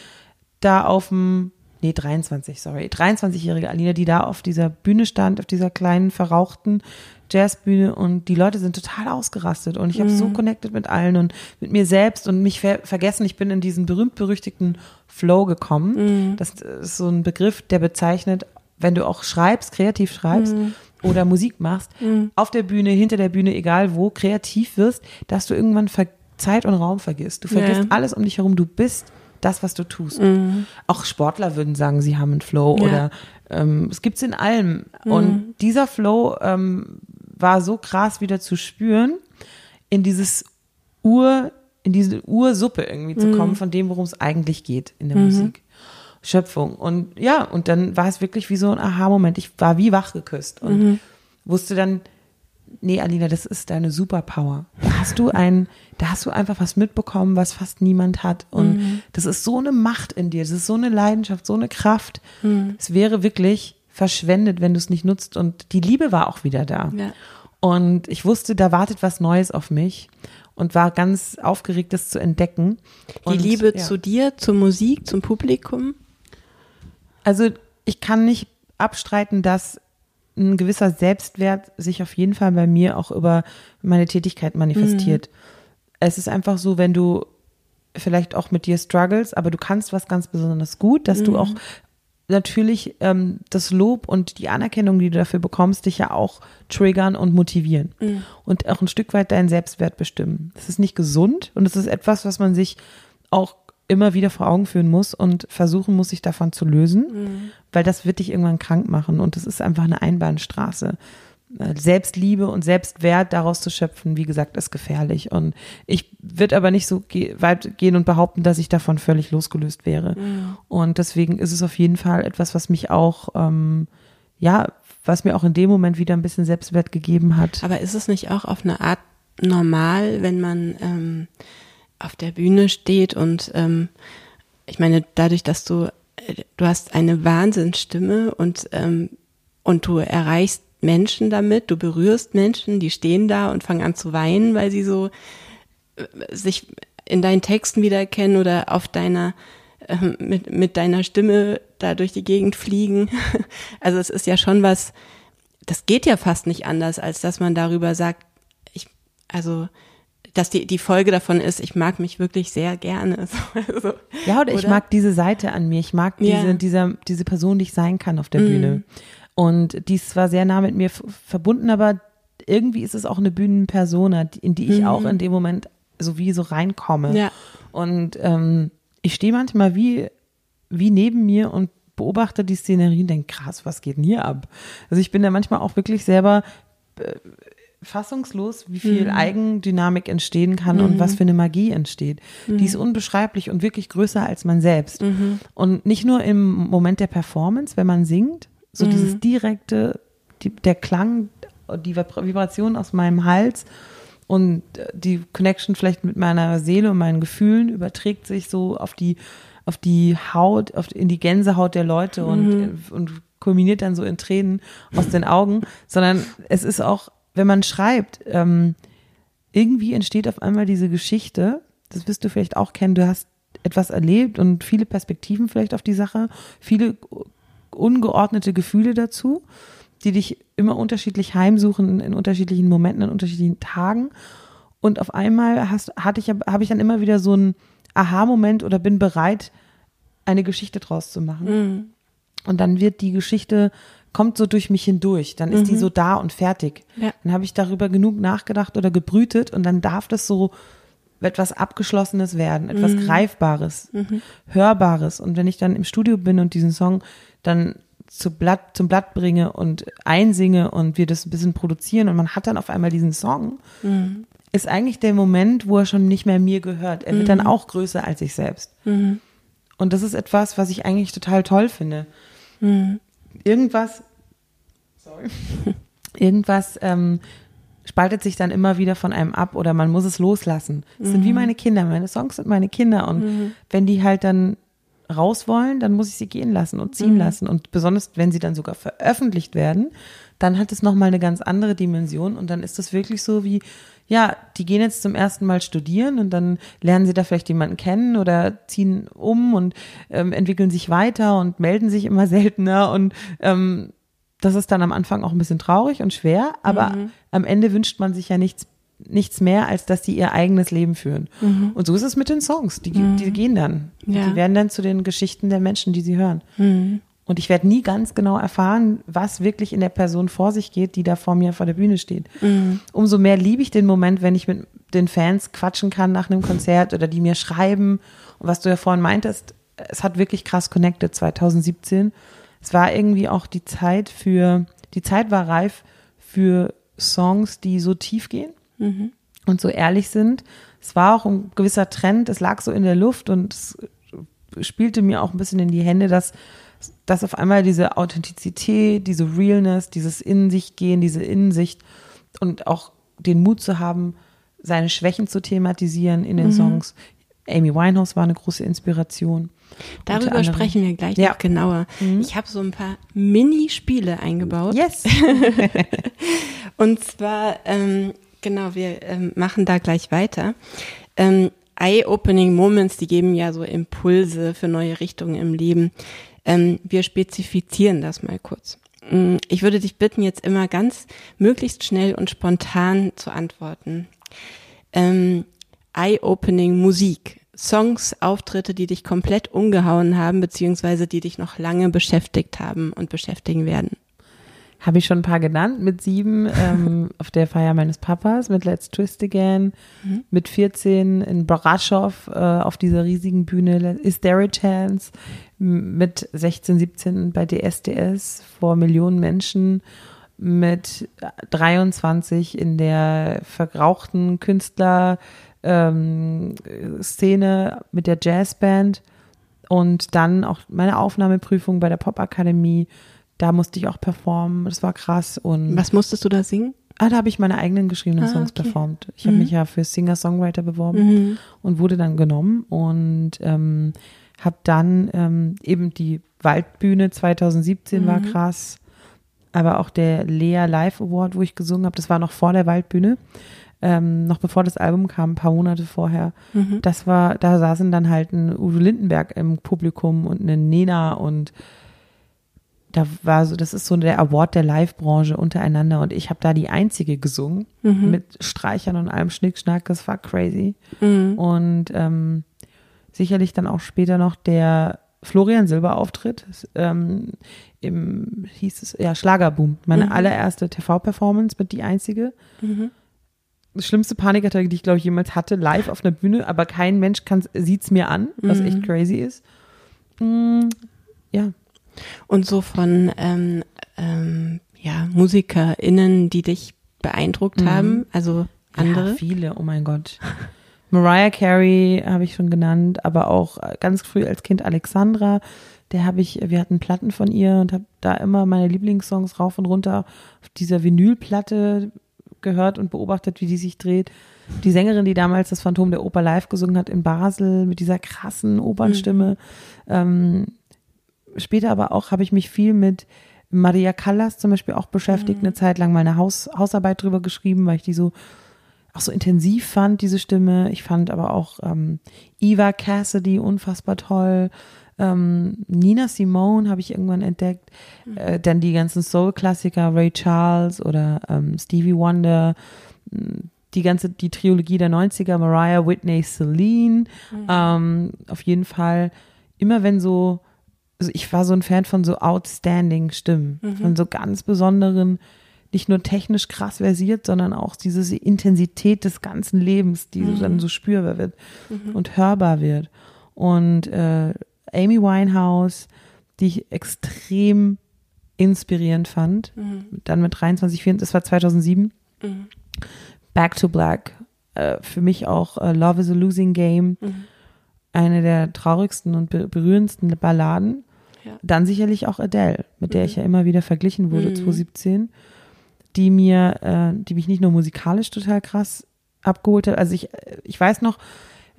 da auf dem, nee, 23, sorry, 23-jährige Alina, die da auf dieser Bühne stand, auf dieser kleinen, verrauchten Jazzbühne und die Leute sind total ausgerastet und ich habe so connected mit allen und mit mir selbst und mich ver vergessen. Ich bin in diesen berühmt-berüchtigten Flow gekommen. Das ist so ein Begriff, der bezeichnet, wenn du auch schreibst, kreativ schreibst oder Musik machst, auf der Bühne, hinter der Bühne, egal wo, kreativ wirst, dass du irgendwann Zeit und Raum vergisst. Du vergisst Ja. alles um dich herum. Du bist das, was du tust. Auch Sportler würden sagen, sie haben einen Flow Ja. oder ähm, es gibt's in allem. Und dieser Flow ähm, war so krass wieder zu spüren, in dieses Ur, in diese Ursuppe irgendwie zu kommen, von dem, worum es eigentlich geht in der Musik. Schöpfung. Und ja, und dann war es wirklich wie so ein Aha-Moment. Ich war wie wach geküsst und wusste dann, nee, Alina, das ist deine Superpower. Da hast du ein, da hast du einfach was mitbekommen, was fast niemand hat. Und das ist so eine Macht in dir, das ist so eine Leidenschaft, so eine Kraft. Es wäre wirklich verschwendet, wenn du es nicht nutzt. Und die Liebe war auch wieder da. Ja. Und ich wusste, da wartet was Neues auf mich und war ganz aufgeregt, das zu entdecken. Die Und, Liebe ja. zu dir, zur Musik, zum Publikum. Also ich kann nicht abstreiten, dass ein gewisser Selbstwert sich auf jeden Fall bei mir auch über meine Tätigkeit manifestiert. Es ist einfach so, wenn du vielleicht auch mit dir struggles, aber du kannst was ganz besonders gut, dass du auch natürlich ähm, das Lob und die Anerkennung, die du dafür bekommst, dich ja auch triggern und motivieren und auch ein Stück weit deinen Selbstwert bestimmen. Das ist nicht gesund und es ist etwas, was man sich auch immer wieder vor Augen führen muss und versuchen muss, sich davon zu lösen, weil das wird dich irgendwann krank machen und das ist einfach eine Einbahnstraße. Äh, Selbstliebe und Selbstwert daraus zu schöpfen, wie gesagt, ist gefährlich. Und ich würde aber nicht so weit gehen und behaupten, dass ich davon völlig losgelöst wäre. Und deswegen ist es auf jeden Fall etwas, was mich auch, ähm, ja, was mir auch in dem Moment wieder ein bisschen Selbstwert gegeben hat. Aber ist es nicht auch auf eine Art normal, wenn man ähm, auf der Bühne steht und ähm, ich meine, dadurch, dass du, du hast eine Wahnsinnsstimme und, ähm, und du erreichst Menschen damit, du berührst Menschen, die stehen da und fangen an zu weinen, weil sie so äh, sich in deinen Texten wiedererkennen oder auf deiner ähm, mit, mit deiner Stimme da durch die Gegend fliegen. Also es ist ja schon was, das geht ja fast nicht anders, als dass man darüber sagt, ich, also, dass die, die Folge davon ist, ich mag mich wirklich sehr gerne. So, also, Ja, oder, ich oder? mag diese Seite an mir. Ich mag diese, Ja. dieser, diese Person, die ich sein kann auf der Bühne. Und die ist zwar sehr nah mit mir verbunden, aber irgendwie ist es auch eine Bühnenpersona, in die ich auch in dem Moment so wie so reinkomme. Ja. Und ähm, ich stehe manchmal wie, wie neben mir und beobachte die Szenerie und denke, krass, was geht denn hier ab? Also ich bin da manchmal auch wirklich selber äh, fassungslos, wie viel Eigendynamik entstehen kann und was für eine Magie entsteht. Die ist unbeschreiblich und wirklich größer als man selbst. Und nicht nur im Moment der Performance, wenn man singt, so dieses direkte, die, der Klang, die Vibra- Vibration aus meinem Hals und äh, die Connection vielleicht mit meiner Seele und meinen Gefühlen überträgt sich so auf die auf die Haut, auf, in die Gänsehaut der Leute und, und kulminiert dann so in Tränen aus den Augen, sondern es ist auch, wenn man schreibt, ähm, irgendwie entsteht auf einmal diese Geschichte, das wirst du vielleicht auch kennen, du hast etwas erlebt und viele Perspektiven vielleicht auf die Sache, viele ungeordnete Gefühle dazu, die dich immer unterschiedlich heimsuchen in unterschiedlichen Momenten, in unterschiedlichen Tagen. Und auf einmal hast, hatte ich, habe ich dann immer wieder so einen Aha-Moment oder bin bereit, eine Geschichte draus zu machen. Und dann wird die Geschichte, kommt so durch mich hindurch. Dann ist die so da und fertig. Ja. Dann habe ich darüber genug nachgedacht oder gebrütet und dann darf das so etwas Abgeschlossenes werden, etwas Greifbares, Hörbares. Und wenn ich dann im Studio bin und diesen Song dann zu Blatt, zum Blatt bringe und einsinge und wir das ein bisschen produzieren und man hat dann auf einmal diesen Song, ist eigentlich der Moment, wo er schon nicht mehr mir gehört. Er wird dann auch größer als ich selbst. Und das ist etwas, was ich eigentlich total toll finde. Irgendwas, sorry, irgendwas ähm, spaltet sich dann immer wieder von einem ab oder man muss es loslassen. Es sind wie meine Kinder, meine Songs sind meine Kinder und wenn die halt dann raus wollen, dann muss ich sie gehen lassen und ziehen lassen und besonders wenn sie dann sogar veröffentlicht werden, dann hat es nochmal eine ganz andere Dimension und dann ist das wirklich so wie, ja, die gehen jetzt zum ersten Mal studieren und dann lernen sie da vielleicht jemanden kennen oder ziehen um und ähm, entwickeln sich weiter und melden sich immer seltener und ähm, das ist dann am Anfang auch ein bisschen traurig und schwer, aber Mhm. am Ende wünscht man sich ja nichts nichts mehr, als dass sie ihr eigenes Leben führen. Und so ist es mit den Songs. Die, die gehen dann. Mhm. Ja. Mhm. Die werden dann zu den Geschichten der Menschen, die sie hören. Und ich werde nie ganz genau erfahren, was wirklich in der Person vor sich geht, die da vor mir vor der Bühne steht. Mhm. Umso mehr liebe ich den Moment, wenn ich mit den Fans quatschen kann nach einem Konzert oder die mir schreiben. Und was du ja vorhin meintest, es hat wirklich krass connected 2017. Es war irgendwie auch die Zeit für, die Zeit war reif für Songs, die so tief gehen und so ehrlich sind. Es war auch ein gewisser Trend, es lag so in der Luft und es spielte mir auch ein bisschen in die Hände, dass, dass auf einmal diese Authentizität, diese Realness, dieses In sich gehen, diese Innensicht und auch den Mut zu haben, seine Schwächen zu thematisieren in den Songs. Amy Winehouse war eine große Inspiration. Darüber sprechen wir gleich Ja. noch genauer. Ich habe so ein paar Mini-Spiele eingebaut. Yes. Und zwar, ähm, genau, wir ähm, machen da gleich weiter. Ähm, Eye-Opening Moments, die geben ja so Impulse für neue Richtungen im Leben. Ähm, wir spezifizieren das mal kurz. Mm, Ich würde dich bitten, jetzt immer ganz möglichst schnell und spontan zu antworten. Ähm, Eye-Opening Musik. Songs, Auftritte, die dich komplett umgehauen haben, beziehungsweise die dich noch lange beschäftigt haben und beschäftigen werden. Habe ich schon ein paar genannt. Mit sieben ähm, auf der Feier meines Papas, mit Let's Twist Again, mit 14 in Braschow äh, auf dieser riesigen Bühne Is There a Chance, mit 16, 17 bei DSDS vor Millionen Menschen, mit 23 in der verrauchten Künstler ähm, Szene mit der Jazzband und dann auch meine Aufnahmeprüfung bei der Popakademie. Da musste ich auch performen. Das war krass. Und Was musstest du da singen? ah, da habe ich meine eigenen geschriebenen Ah, Songs okay. performt. Ich habe mich ja für Singer-Songwriter beworben und wurde dann genommen und ähm, habe dann ähm, eben die Waldbühne 2017 war krass, aber auch der Lea Live Award, wo ich gesungen habe, das war noch vor der Waldbühne, ähm, noch bevor das Album kam, ein paar Monate vorher. Das war, da saßen dann halt ein Udo Lindenberg im Publikum und eine Nena und da war so, das ist so der Award der Live-Branche untereinander und ich habe da die einzige gesungen mit Streichern und allem Schnickschnack, das war crazy. Und ähm, sicherlich dann auch später noch der Florian Silber Auftritt ähm, im hieß es ja Schlagerboom, meine allererste TV-Performance mit die einzige. Das schlimmste Panikattacke, die ich glaube ich jemals hatte, live auf einer Bühne, aber kein Mensch sieht es mir an, was echt crazy ist. Mm, ja, Und so von ähm, ähm, ja, MusikerInnen, die dich beeindruckt haben, also andere. Ja, viele, oh mein Gott. Mariah Carey habe ich schon genannt, aber auch äh, ganz früh als Kind Alexandra. Der habe ich, wir hatten Platten von ihr und habe da immer meine Lieblingssongs rauf und runter auf dieser Vinylplatte gehört und beobachtet, wie die sich dreht. Die Sängerin, die damals das Phantom der Oper live gesungen hat in Basel mit dieser krassen Opernstimme. Ähm, später aber auch habe ich mich viel mit Maria Callas zum Beispiel auch beschäftigt, eine Zeit lang meine Haus, Hausarbeit drüber geschrieben, weil ich die so auch so intensiv fand, diese Stimme. Ich fand aber auch ähm, Eva Cassidy unfassbar toll. Ähm, Nina Simone habe ich irgendwann entdeckt. Äh, dann die ganzen Soul-Klassiker, Ray Charles oder ähm, Stevie Wonder. Die ganze, die Trilogie der 90er, Mariah, Whitney, Celine. Ähm, auf jeden Fall, immer wenn so, also ich war so ein Fan von so outstanding Stimmen, von so ganz besonderen, nicht nur technisch krass versiert, sondern auch diese Intensität des ganzen Lebens, die so dann so spürbar wird und hörbar wird. Und äh, Amy Winehouse, die ich extrem inspirierend fand, dann mit 23, 24, das war 2007. Back to Black, äh, für mich auch äh, Love is a Losing Game, eine der traurigsten und be berührendsten Balladen. Ja. Dann sicherlich auch Adele, mit der Mhm. ich ja immer wieder verglichen wurde, Mhm. 2017, die mir, äh, die mich nicht nur musikalisch total krass abgeholt hat. Also ich, ich weiß noch,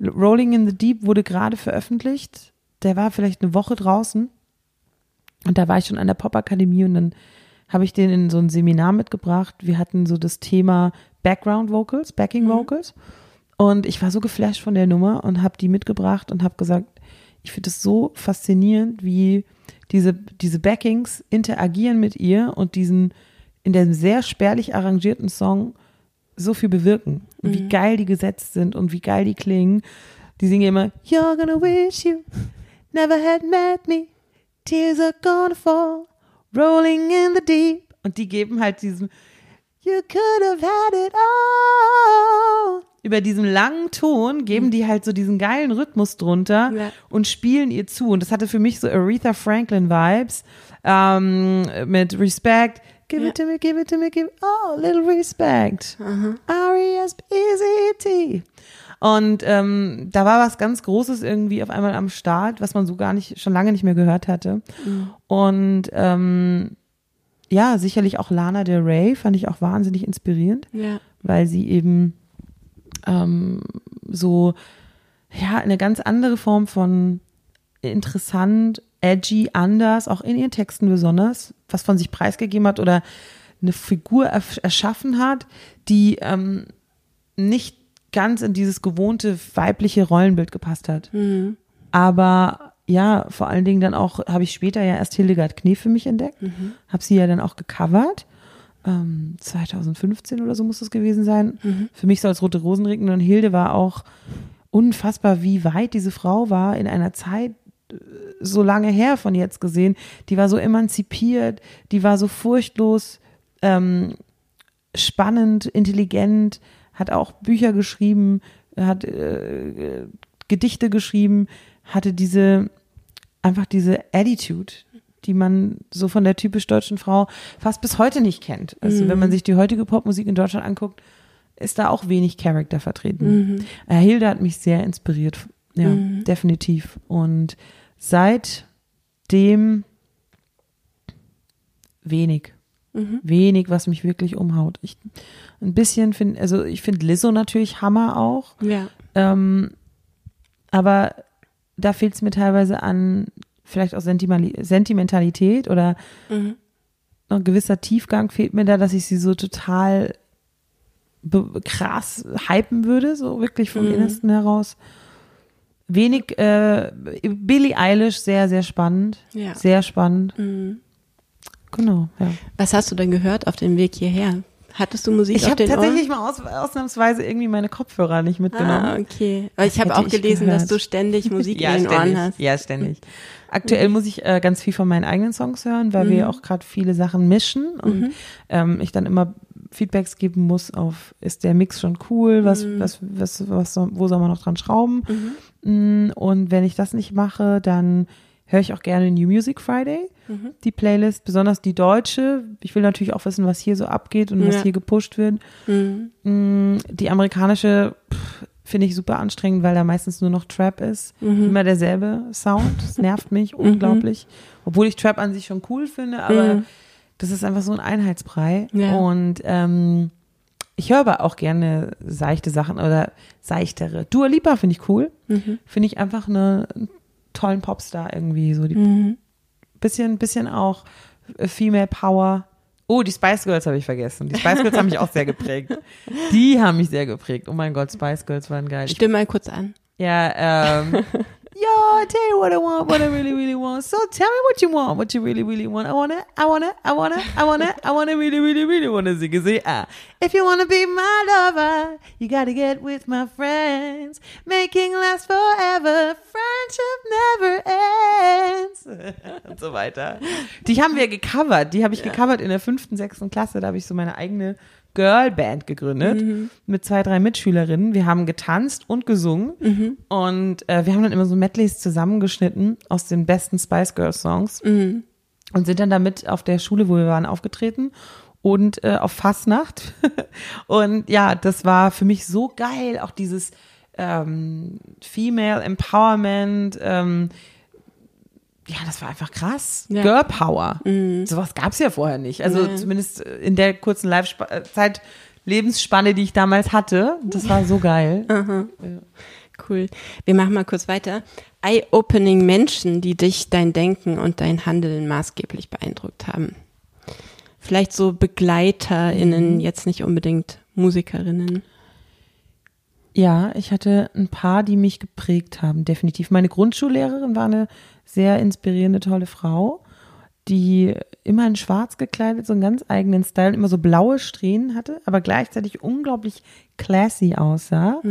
Rolling in the Deep wurde gerade veröffentlicht. Der war vielleicht eine Woche draußen. Und da war ich schon an der Popakademie und dann habe ich den in so ein Seminar mitgebracht. Wir hatten so das Thema Background Vocals, Backing Mhm. Vocals. Und ich war so geflasht von der Nummer und habe die mitgebracht und habe gesagt, ich finde es so faszinierend, wie diese, diese Backings interagieren mit ihr und diesen in dem sehr spärlich arrangierten Song so viel bewirken. Und wie geil die gesetzt sind und wie geil die klingen. Die singen immer, You're gonna wish you never had met me. Tears are gonna fall, rolling in the deep. Und die geben halt diesen You could have had it all. Über diesen langen Ton geben die halt so diesen geilen Rhythmus drunter Ja. und spielen ihr zu. Und das hatte für mich so Aretha Franklin Vibes ähm, mit Respect. Give Ja. it to me, give it to me, give it, oh, little respect. R-E-S-P-E-C-T. Und ähm, da war was ganz Großes irgendwie auf einmal am Start, was man so gar nicht, schon lange nicht mehr gehört hatte. Und ähm, ja, sicherlich auch Lana Del Rey fand ich auch wahnsinnig inspirierend, Ja. weil sie eben ähm, so, ja, eine ganz andere Form von interessant, edgy, anders, auch in ihren Texten besonders, was von sich preisgegeben hat oder eine Figur erschaffen hat, die ähm, nicht ganz in dieses gewohnte weibliche Rollenbild gepasst hat. Mhm. Aber ja, vor allen Dingen dann auch, habe ich später ja erst Hildegard Knef für mich entdeckt, Mhm. habe sie ja dann auch gecovert. Ähm, 2015 oder so muss es gewesen sein. Mhm. Für mich soll es Rote Rosen regnen und Hilde war auch unfassbar, wie weit diese Frau war in einer Zeit, äh, so lange her von jetzt gesehen. Die war so emanzipiert, die war so furchtlos, ähm, spannend, intelligent, hat auch Bücher geschrieben, hat äh, Gedichte geschrieben, hatte diese einfach diese Attitude, die man so von der typisch deutschen Frau fast bis heute nicht kennt. Also wenn man sich die heutige Popmusik in Deutschland anguckt, ist da auch wenig Charakter vertreten. Äh, Hilde hat mich sehr inspiriert, ja, definitiv. Und seitdem wenig. Wenig, was mich wirklich umhaut. Ich ein bisschen finde, also ich finde Lizzo natürlich Hammer auch. Ja. Ähm, aber da fehlt es mir teilweise an vielleicht auch Sentimali Sentimentalität oder Mhm. ein gewisser Tiefgang fehlt mir da, dass ich sie so total krass hypen würde, so wirklich vom Mhm. Innersten heraus. Wenig, äh, Billie Eilish, sehr, sehr spannend. Ja. Sehr spannend. Mhm. Genau, ja. Was hast du denn gehört auf dem Weg hierher? Hattest du Musik Ich auf habe den tatsächlich Ohren? mal aus, ausnahmsweise irgendwie meine Kopfhörer nicht mitgenommen. Ah, okay. Weil ich habe auch ich gelesen, dass du ständig Musik ja, in den ständig. Ohren hast. Ja, ständig. Aktuell muss ich äh, ganz viel von meinen eigenen Songs hören, weil wir auch gerade viele Sachen mischen und ähm, ich dann immer Feedbacks geben muss auf, ist der Mix schon cool, was, was, was, was, soll- wo soll man noch dran schrauben? Mm, Und wenn ich das nicht mache, dann höre ich auch gerne New Music Friday, die Playlist, besonders die deutsche. Ich will natürlich auch wissen, was hier so abgeht und was Ja. hier gepusht wird. Mhm. Mm, Die amerikanische finde ich super anstrengend, weil da meistens nur noch Trap ist. Mhm. Immer derselbe Sound. Das nervt mich unglaublich. Obwohl ich Trap an sich schon cool finde, aber Mhm. das ist einfach so ein Einheitsbrei. Ja. Und ähm, ich höre aber auch gerne seichte Sachen oder seichtere. Dua Lipa finde ich cool. Mhm. Finde ich einfach eine, einen tollen Popstar irgendwie. So die Mhm. Bisschen, bisschen auch äh, Female Power. Oh, die Spice Girls habe ich vergessen. Die Spice Girls haben mich auch sehr geprägt. Die haben mich sehr geprägt. Oh mein Gott, Spice Girls waren geil. Ich, Stimm mal kurz an. ja, ähm, Yo, I tell you what I want, what I really, really want. So tell me what you want, what you really, really want. I wanna, I wanna, I wanna, I wanna, I wanna really, really, really wanna sing. See, ah. If you wanna be my lover, you gotta get with my friends. Making last forever, Und so weiter. Die haben wir gecovert. Die habe ich gecovert in der fünften, sechsten Klasse. Da habe ich so meine eigene Girlband gegründet mit zwei, drei Mitschülerinnen. Wir haben getanzt und gesungen und äh, wir haben dann immer so Medleys zusammengeschnitten aus den besten Spice Girls Songs und sind dann damit auf der Schule, wo wir waren, aufgetreten und äh, auf Fastnacht. und ja, das war für mich so geil, auch dieses ähm, Female Empowerment, ähm, ja, das war einfach krass. Ja. Girl Power. Mhm. Sowas gab es ja vorher nicht. Also Nee. zumindest in der kurzen Live-Zeit, Lebensspanne, die ich damals hatte. Das war so geil. Cool. Wir machen mal kurz weiter. Eye-opening Menschen, die dich, dein Denken und dein Handeln maßgeblich beeindruckt haben. Vielleicht so BegleiterInnen, jetzt nicht unbedingt Musikerinnen. Ja, ich hatte ein paar, die mich geprägt haben, definitiv. Meine Grundschullehrerin war eine sehr inspirierende, tolle Frau, die immer in schwarz gekleidet, so einen ganz eigenen Style, immer so blaue Strähnen hatte, aber gleichzeitig unglaublich classy aussah.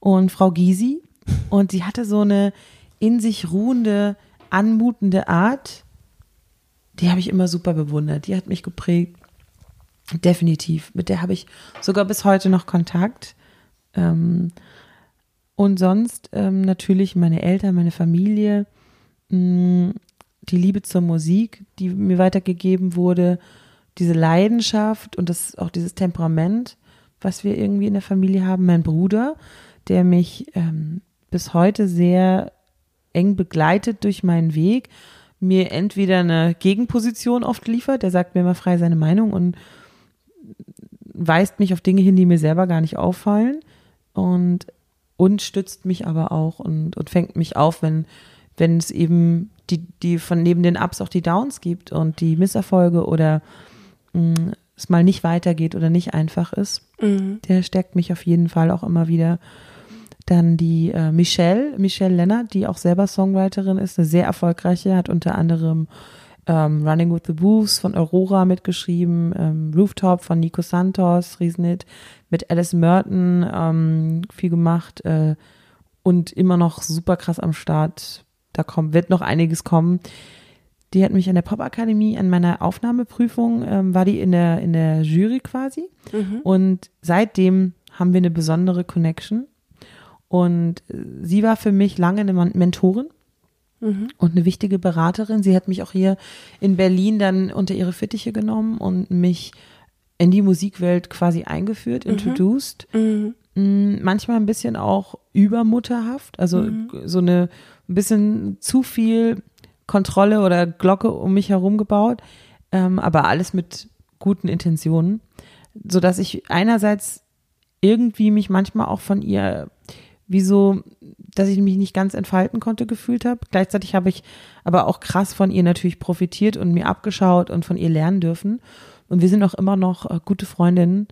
Und Frau Gysi. Und sie hatte so eine in sich ruhende, anmutende Art. Die habe ich immer super bewundert. Die hat mich geprägt. Definitiv. Mit der habe ich sogar bis heute noch Kontakt. Ähm, und sonst ähm, natürlich meine Eltern, meine Familie, mh, die Liebe zur Musik, die mir weitergegeben wurde, diese Leidenschaft und das auch dieses Temperament, was wir irgendwie in der Familie haben. Mein Bruder, der mich ähm, bis heute sehr eng begleitet durch meinen Weg, mir entweder eine Gegenposition oft liefert, der sagt mir immer frei seine Meinung und weist mich auf Dinge hin, die mir selber gar nicht auffallen und, und stützt mich aber auch und, und fängt mich auf, wenn, wenn es eben die, die von neben den Ups auch die Downs gibt und die Misserfolge oder mh, es mal nicht weitergeht oder nicht einfach ist. Der stärkt mich auf jeden Fall auch immer wieder. Dann die äh, Michelle, Michelle Lennart, die auch selber Songwriterin ist, eine sehr erfolgreiche, hat unter anderem ähm, Running with the Wolves von Aurora mitgeschrieben, ähm, Rooftop von Nico Santos, Riesenhit, mit Alice Merton ähm, viel gemacht äh, und immer noch super krass am Start. Da kommt, wird noch einiges kommen. Die hat mich an der Popakademie, an meiner Aufnahmeprüfung, ähm, war die in der, in der Jury quasi. Und seitdem haben wir eine besondere Connection. Und äh, sie war für mich lange eine Mentorin und eine wichtige Beraterin. Sie hat mich auch hier in Berlin dann unter ihre Fittiche genommen und mich in die Musikwelt quasi eingeführt, introduced. Mm, Manchmal ein bisschen auch übermutterhaft, also g- so eine ein bisschen zu viel Kontrolle oder Glocke um mich herum gebaut, ähm, aber alles mit guten Intentionen, so dass ich einerseits irgendwie mich manchmal auch von ihr wie so, dass ich mich nicht ganz entfalten konnte, gefühlt habe. Gleichzeitig habe ich aber auch krass von ihr natürlich profitiert und mir abgeschaut und von ihr lernen dürfen. Und wir sind auch immer noch äh, gute Freundinnen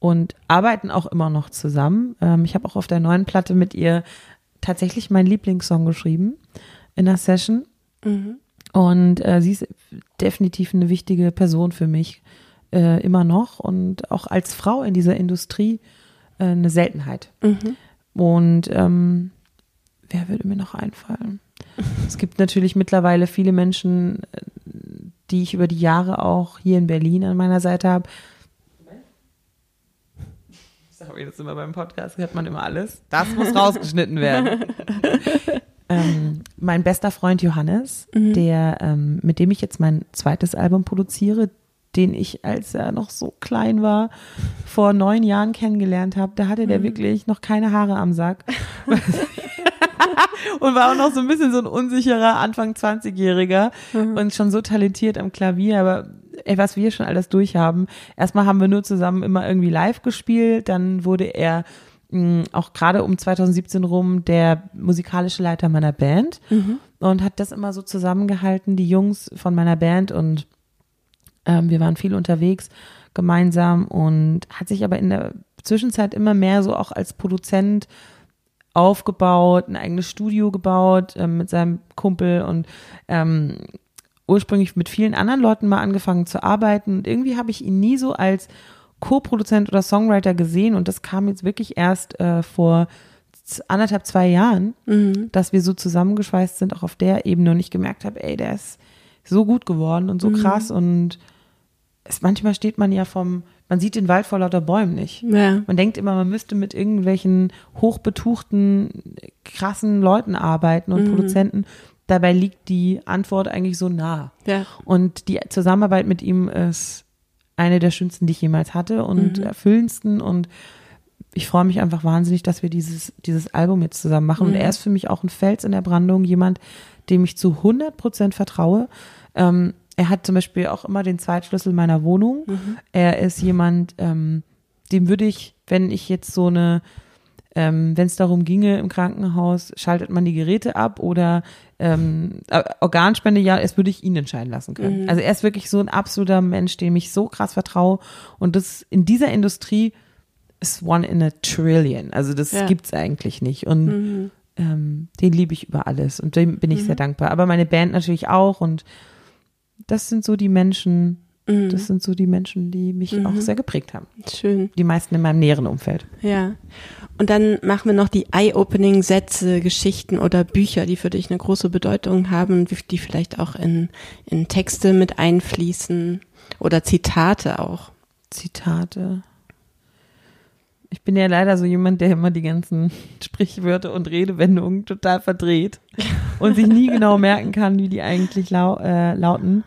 und arbeiten auch immer noch zusammen. Ähm, ich habe auch auf der neuen Platte mit ihr tatsächlich meinen Lieblingssong geschrieben in der Session. Und äh, sie ist definitiv eine wichtige Person für mich, äh, immer noch. Und auch als Frau in dieser Industrie äh, eine Seltenheit. Und ähm, wer würde mir noch einfallen? es gibt natürlich mittlerweile viele Menschen, äh, die ich über die Jahre auch hier in Berlin an meiner Seite habe. Sorry, das ist immer beim Podcast, hört man immer alles. Das muss rausgeschnitten werden. ähm, mein bester Freund Johannes, der, ähm, mit dem ich jetzt mein zweites Album produziere, den ich, als er noch so klein war, vor neun Jahren kennengelernt habe, da hatte der wirklich noch keine Haare am Sack. und war auch noch so ein bisschen so ein unsicherer Anfang 20-Jähriger und schon so talentiert am Klavier, aber ey, was wir schon alles durchhaben. Erstmal haben wir nur zusammen immer irgendwie live gespielt, dann wurde er mh, auch gerade um 2017 rum der musikalische Leiter meiner Band und hat das immer so zusammengehalten, die Jungs von meiner Band und ähm, wir waren viel unterwegs gemeinsam und hat sich aber in der Zwischenzeit immer mehr so auch als Produzent aufgebaut, ein eigenes Studio gebaut ähm, mit seinem Kumpel und ähm, ursprünglich mit vielen anderen Leuten mal angefangen zu arbeiten und irgendwie habe ich ihn nie so als Co-Produzent oder Songwriter gesehen und das kam jetzt wirklich erst äh, vor anderthalb, zwei Jahren, dass wir so zusammengeschweißt sind, auch auf der Ebene und ich gemerkt habe, ey, der ist so gut geworden und so krass und es, manchmal steht man ja vom, man sieht den Wald vor lauter Bäumen nicht. Ja. Man denkt immer, man müsste mit irgendwelchen hochbetuchten, krassen Leuten arbeiten und Produzenten. Dabei liegt die Antwort eigentlich so nah. Ja. Und die Zusammenarbeit mit ihm ist eine der schönsten, die ich jemals hatte und erfüllendsten. Und ich freue mich einfach wahnsinnig, dass wir dieses, dieses Album jetzt zusammen machen. Und er ist für mich auch ein Fels in der Brandung, jemand, dem ich zu 100 Prozent vertraue. Ähm, er hat zum Beispiel auch immer den Zweitschlüssel meiner Wohnung. Mhm. Er ist jemand, ähm, dem würde ich, wenn ich jetzt so eine, ähm, wenn es darum ginge im Krankenhaus, schaltet man die Geräte ab oder ähm, äh, Organspende, ja, es würde ich ihn entscheiden lassen können. Also er ist wirklich so ein absoluter Mensch, dem ich so krass vertraue. Und das in dieser Industrie ist one in a trillion. Also das Ja. gibt's eigentlich nicht. Und ähm, den liebe ich über alles und dem bin ich sehr dankbar. Aber meine Band natürlich auch und das sind so die Menschen, das sind so die Menschen, die mich auch sehr geprägt haben. Schön. Die meisten in meinem näheren Umfeld. Ja. Und dann machen wir noch die Eye-Opening-Sätze, Geschichten oder Bücher, die für dich eine große Bedeutung haben, die vielleicht auch in, in Texte mit einfließen oder Zitate auch. Zitate. Ich bin ja leider so jemand, der immer die ganzen Sprichwörter und Redewendungen total verdreht und sich nie genau merken kann, wie die eigentlich lau äh, lauten.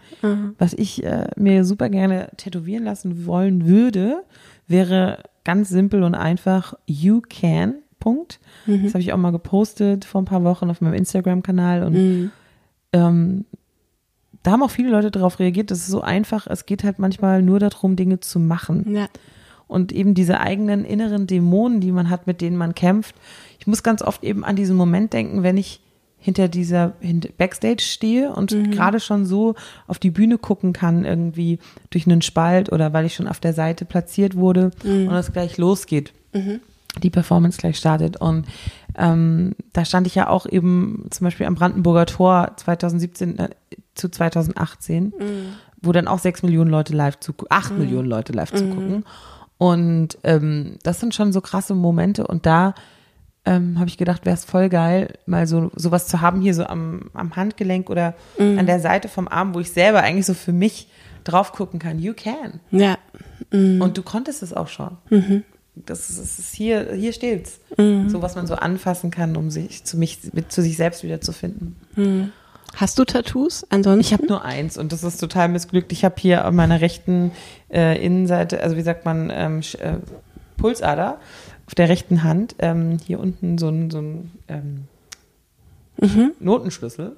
Was ich äh, mir super gerne tätowieren lassen wollen würde, wäre ganz simpel und einfach You Can. Punkt. Das habe ich auch mal gepostet vor ein paar Wochen auf meinem Instagram-Kanal und ähm, da haben auch viele Leute darauf reagiert. Das ist so einfach. Es geht halt manchmal nur darum, Dinge zu machen Ja. Und eben diese eigenen inneren Dämonen, die man hat, mit denen man kämpft. Ich muss ganz oft eben an diesen Moment denken, wenn ich hinter dieser hinter Backstage stehe und gerade schon so auf die Bühne gucken kann, irgendwie durch einen Spalt oder weil ich schon auf der Seite platziert wurde und es gleich losgeht. Die Performance gleich startet. Und ähm, da stand ich ja auch eben zum Beispiel am Brandenburger Tor 2017 äh, zu 2018, wo dann auch sechs Millionen Leute live zu, acht Millionen Leute live zugucken. Und ähm, das sind schon so krasse Momente. Und da ähm, habe ich gedacht, wäre es voll geil, mal so sowas zu haben hier so am, am Handgelenk oder an der Seite vom Arm, wo ich selber eigentlich so für mich drauf gucken kann. You can. Ja. Und du konntest es auch schon. Das ist, es ist hier, hier steht's. So was man so anfassen kann, um sich zu mich, mit, zu sich selbst wieder zu finden. Hast du Tattoos? Ansonsten? Ich habe nur eins und das ist total missglückt. Ich habe hier an meiner rechten äh, Innenseite, also wie sagt man, ähm, äh, Pulsader auf der rechten Hand, ähm, hier unten so ein, so ein ähm, Notenschlüssel.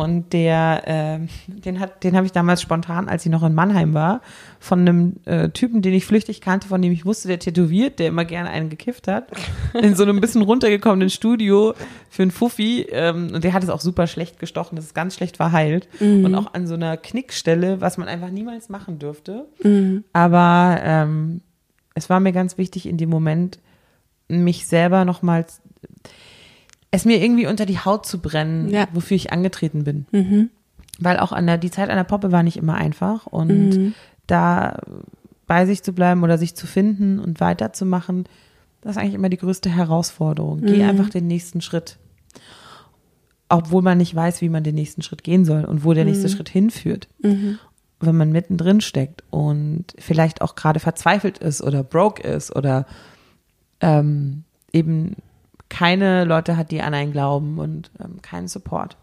Und der, ähm, den hat, den habe ich damals spontan, als ich noch in Mannheim war, von einem äh, Typen, den ich flüchtig kannte, von dem ich wusste, der tätowiert, der immer gerne einen gekifft hat, in so einem bisschen runtergekommenen Studio für einen Fuffi. Ähm, und der hat es auch super schlecht gestochen, das ist ganz schlecht verheilt. Und auch an so einer Knickstelle, was man einfach niemals machen dürfte. Aber ähm, es war mir ganz wichtig in dem Moment, mich selber nochmals, es mir irgendwie unter die Haut zu brennen, Ja. wofür ich angetreten bin. Weil auch an der, die Zeit an der Poppe war nicht immer einfach und da bei sich zu bleiben oder sich zu finden und weiterzumachen, das ist eigentlich immer die größte Herausforderung. Geh einfach den nächsten Schritt. Obwohl man nicht weiß, wie man den nächsten Schritt gehen soll und wo der nächste Schritt hinführt. Wenn man mittendrin steckt und vielleicht auch gerade verzweifelt ist oder broke ist oder ähm, eben keine Leute hat, die an einen glauben und ähm, keinen Support.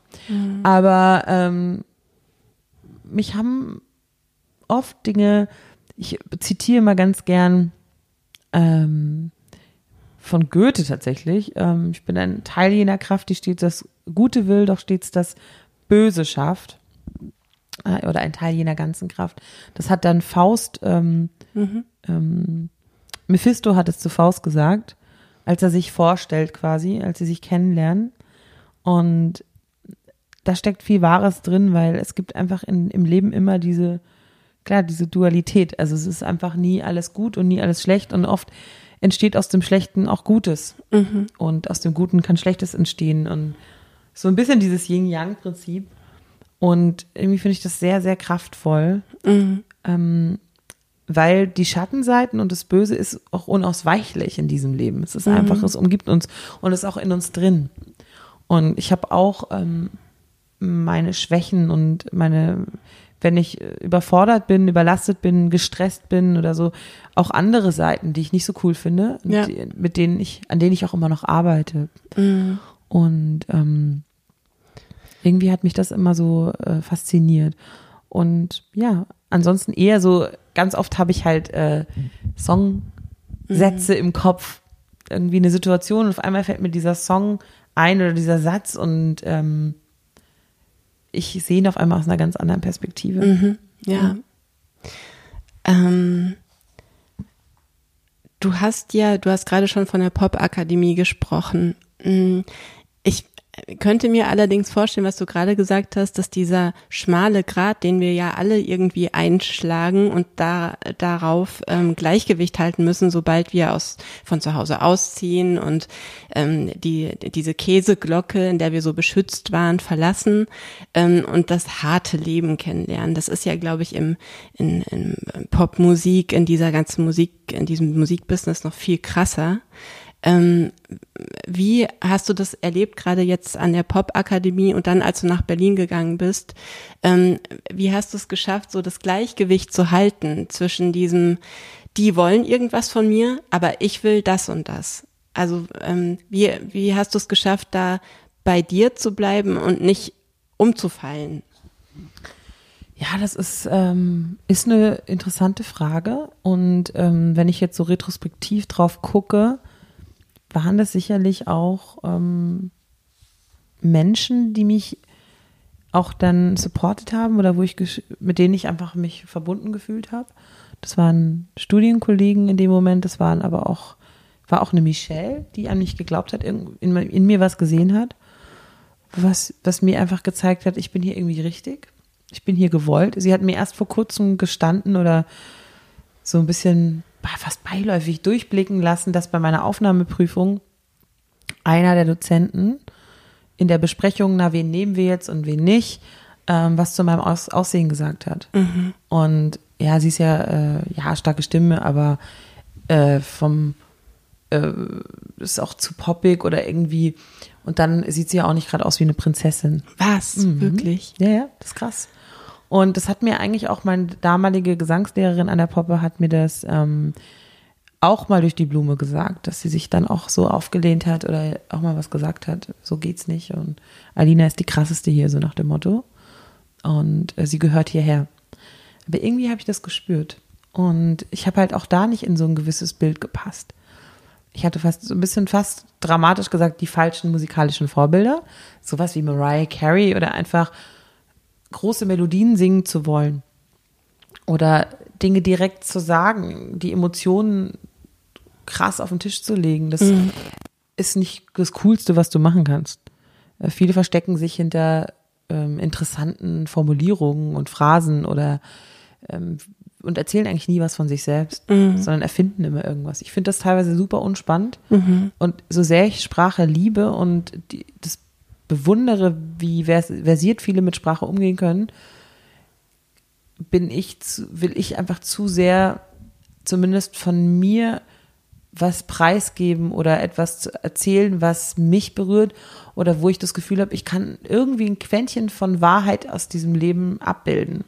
Aber ähm, mich haben oft Dinge, ich zitiere mal ganz gern ähm, von Goethe tatsächlich. Ähm, ich bin ein Teil jener Kraft, die stets das Gute will, doch stets das Böse schafft. Äh, oder ein Teil jener ganzen Kraft. Das hat dann Faust, ähm, ähm, Mephisto hat es zu Faust gesagt, als er sich vorstellt quasi, als sie sich kennenlernen. Und da steckt viel Wahres drin, weil es gibt einfach in, im Leben immer diese, klar, diese Dualität. Also es ist einfach nie alles gut und nie alles schlecht und oft entsteht aus dem Schlechten auch Gutes. Und aus dem Guten kann Schlechtes entstehen und so ein bisschen dieses Yin-Yang-Prinzip. Und irgendwie finde ich das sehr, sehr kraftvoll, ähm, weil die Schattenseiten und das Böse ist auch unausweichlich in diesem Leben. Es ist einfach, es umgibt uns und ist auch in uns drin. Und ich habe auch ähm, meine Schwächen und meine, wenn ich überfordert bin, überlastet bin, gestresst bin oder so, auch andere Seiten, die ich nicht so cool finde, Ja. die, mit denen ich, an denen ich auch immer noch arbeite. Und ähm, irgendwie hat mich das immer so äh, fasziniert. Und ja, ansonsten eher so, ganz oft habe ich halt äh, Songsätze im Kopf, irgendwie eine Situation und auf einmal fällt mir dieser Song ein oder dieser Satz und ähm, ich sehe ihn auf einmal aus einer ganz anderen Perspektive. Mhm, ja. Ähm, du hast ja, du hast gerade schon von der Pop-Akademie gesprochen. Mm, Ich könnte mir allerdings vorstellen, was du gerade gesagt hast, dass dieser schmale Grat, den wir ja alle irgendwie einschlagen und da darauf ähm, Gleichgewicht halten müssen, sobald wir aus von zu Hause ausziehen und ähm, die diese Käseglocke, in der wir so beschützt waren, verlassen ähm, und das harte Leben kennenlernen. Das ist ja, glaube ich, im in, in Popmusik, in dieser ganzen Musik, in diesem Musikbusiness noch viel krasser. Ähm, wie hast du das erlebt, gerade jetzt an der Popakademie und dann, als du nach Berlin gegangen bist? Ähm, wie hast du es geschafft, so das Gleichgewicht zu halten zwischen diesem, die wollen irgendwas von mir, aber ich will das und das? Also ähm, wie, wie hast du es geschafft, da bei dir zu bleiben und nicht umzufallen? Ja, das ist, ähm, ist eine interessante Frage. Und ähm, wenn ich jetzt so retrospektiv drauf gucke, waren das sicherlich auch ähm, Menschen, die mich auch dann supportet haben oder wo ich mit denen ich einfach mich verbunden gefühlt habe. Das waren Studienkollegen in dem Moment, das waren aber auch, war auch eine Michelle, die an mich geglaubt hat, in, in, in mir was gesehen hat, was, was mir einfach gezeigt hat, ich bin hier irgendwie richtig, ich bin hier gewollt. Sie hat mir erst vor kurzem gestanden oder so ein bisschen fast beiläufig durchblicken lassen, dass bei meiner Aufnahmeprüfung einer der Dozenten in der Besprechung, na, wen nehmen wir jetzt und wen nicht, ähm, was zu meinem Aus Aussehen gesagt hat. Und ja, sie ist ja, äh, ja, starke Stimme, aber äh, vom, äh, ist auch zu poppig oder irgendwie, und dann sieht sie ja auch nicht gerade aus wie eine Prinzessin. Was? Wirklich? Ja, ja, das ist krass. Und das hat mir eigentlich auch meine damalige Gesangslehrerin an der Poppe hat mir das ähm, auch mal durch die Blume gesagt, dass sie sich dann auch so aufgelehnt hat oder auch mal was gesagt hat. So geht's nicht. Und Alina ist die krasseste hier, so nach dem Motto. Und äh, sie gehört hierher. Aber irgendwie habe ich das gespürt. Und ich habe halt auch da nicht in so ein gewisses Bild gepasst. Ich hatte fast so ein bisschen fast dramatisch gesagt, die falschen musikalischen Vorbilder. Sowas wie Mariah Carey oder einfach große Melodien singen zu wollen. Oder Dinge direkt zu sagen, die Emotionen krass auf den Tisch zu legen. Das ist nicht das Coolste, was du machen kannst. Äh, Viele verstecken sich hinter ähm, interessanten Formulierungen und Phrasen oder ähm, und erzählen eigentlich nie was von sich selbst, sondern erfinden immer irgendwas. Ich finde das teilweise super unspannend. Und so sehr ich Sprache liebe und die, das bewundere, wie vers versiert viele mit Sprache umgehen können, bin ich zu, will ich einfach zu sehr zumindest von mir was preisgeben oder etwas zu erzählen, was mich berührt oder wo ich das Gefühl habe, ich kann irgendwie ein Quäntchen von Wahrheit aus diesem Leben abbilden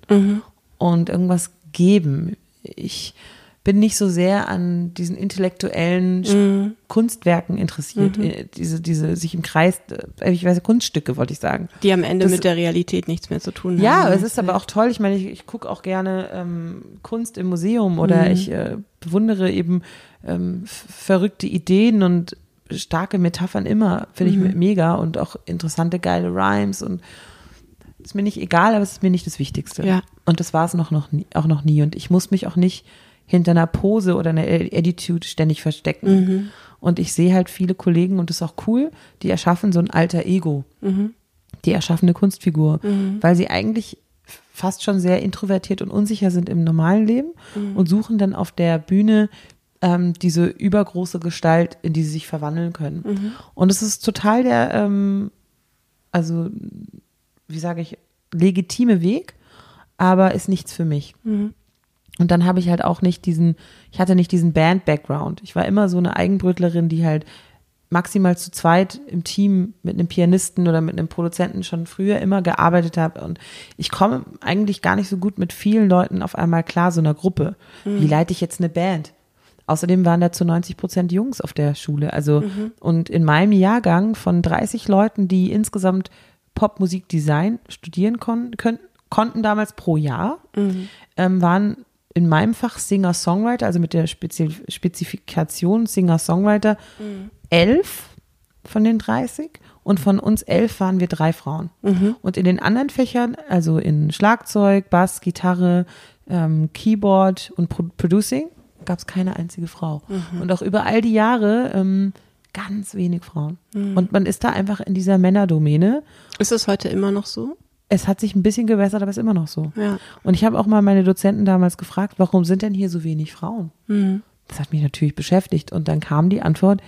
und irgendwas geben. Ich bin nicht so sehr an diesen intellektuellen Sch- Kunstwerken interessiert, äh, diese, diese sich im Kreis, äh, ich weiß, Kunststücke wollte ich sagen. Die am Ende Das- mit der Realität nichts mehr zu tun haben. Ja, es ist aber auch toll. Ich meine, ich, ich gucke auch gerne ähm, Kunst im Museum oder ich äh, bewundere eben ähm, verrückte Ideen und starke Metaphern immer. Finde ich me- mega und auch interessante, geile Rhymes und ist mir nicht egal, aber es ist mir nicht das Wichtigste. Ja. Und das war es noch, noch nie, auch noch nie. Und ich muss mich auch nicht hinter einer Pose oder einer Attitude ständig verstecken. Und ich sehe halt viele Kollegen und das ist auch cool, die erschaffen so ein alter Ego. Die erschaffene Kunstfigur, weil sie eigentlich fast schon sehr introvertiert und unsicher sind im normalen Leben und suchen dann auf der Bühne ähm, diese übergroße Gestalt, in die sie sich verwandeln können. Und es ist total der, ähm, also wie sage ich, legitime Weg, aber ist nichts für mich. Und dann habe ich halt auch nicht diesen, ich hatte nicht diesen Band-Background. Ich war immer so eine Eigenbrötlerin, die halt maximal zu zweit im Team mit einem Pianisten oder mit einem Produzenten schon früher immer gearbeitet habe. Und ich komme eigentlich gar nicht so gut mit vielen Leuten auf einmal klar, so einer Gruppe. Wie leite ich jetzt eine Band? Außerdem waren da zu 90 Prozent Jungs auf der Schule. Also, und in meinem Jahrgang von 30 Leuten, die insgesamt Popmusikdesign studieren kon können, konnten damals pro Jahr, ähm, waren in meinem Fach Singer-Songwriter, also mit der Spezi Spezifikation Singer-Songwriter, elf von den 30 und von uns elf waren wir drei Frauen. Und in den anderen Fächern, also in Schlagzeug, Bass, Gitarre, ähm, Keyboard und Pro Producing, gab es keine einzige Frau. Und auch über all die Jahre ähm, ganz wenig Frauen. Und man ist da einfach in dieser Männerdomäne. Ist es heute immer noch so? Es hat sich ein bisschen gewässert, aber ist immer noch so. Ja. Und ich habe auch mal meine Dozenten damals gefragt, warum sind denn hier so wenig Frauen? Das hat mich natürlich beschäftigt. Und dann kam die Antwort,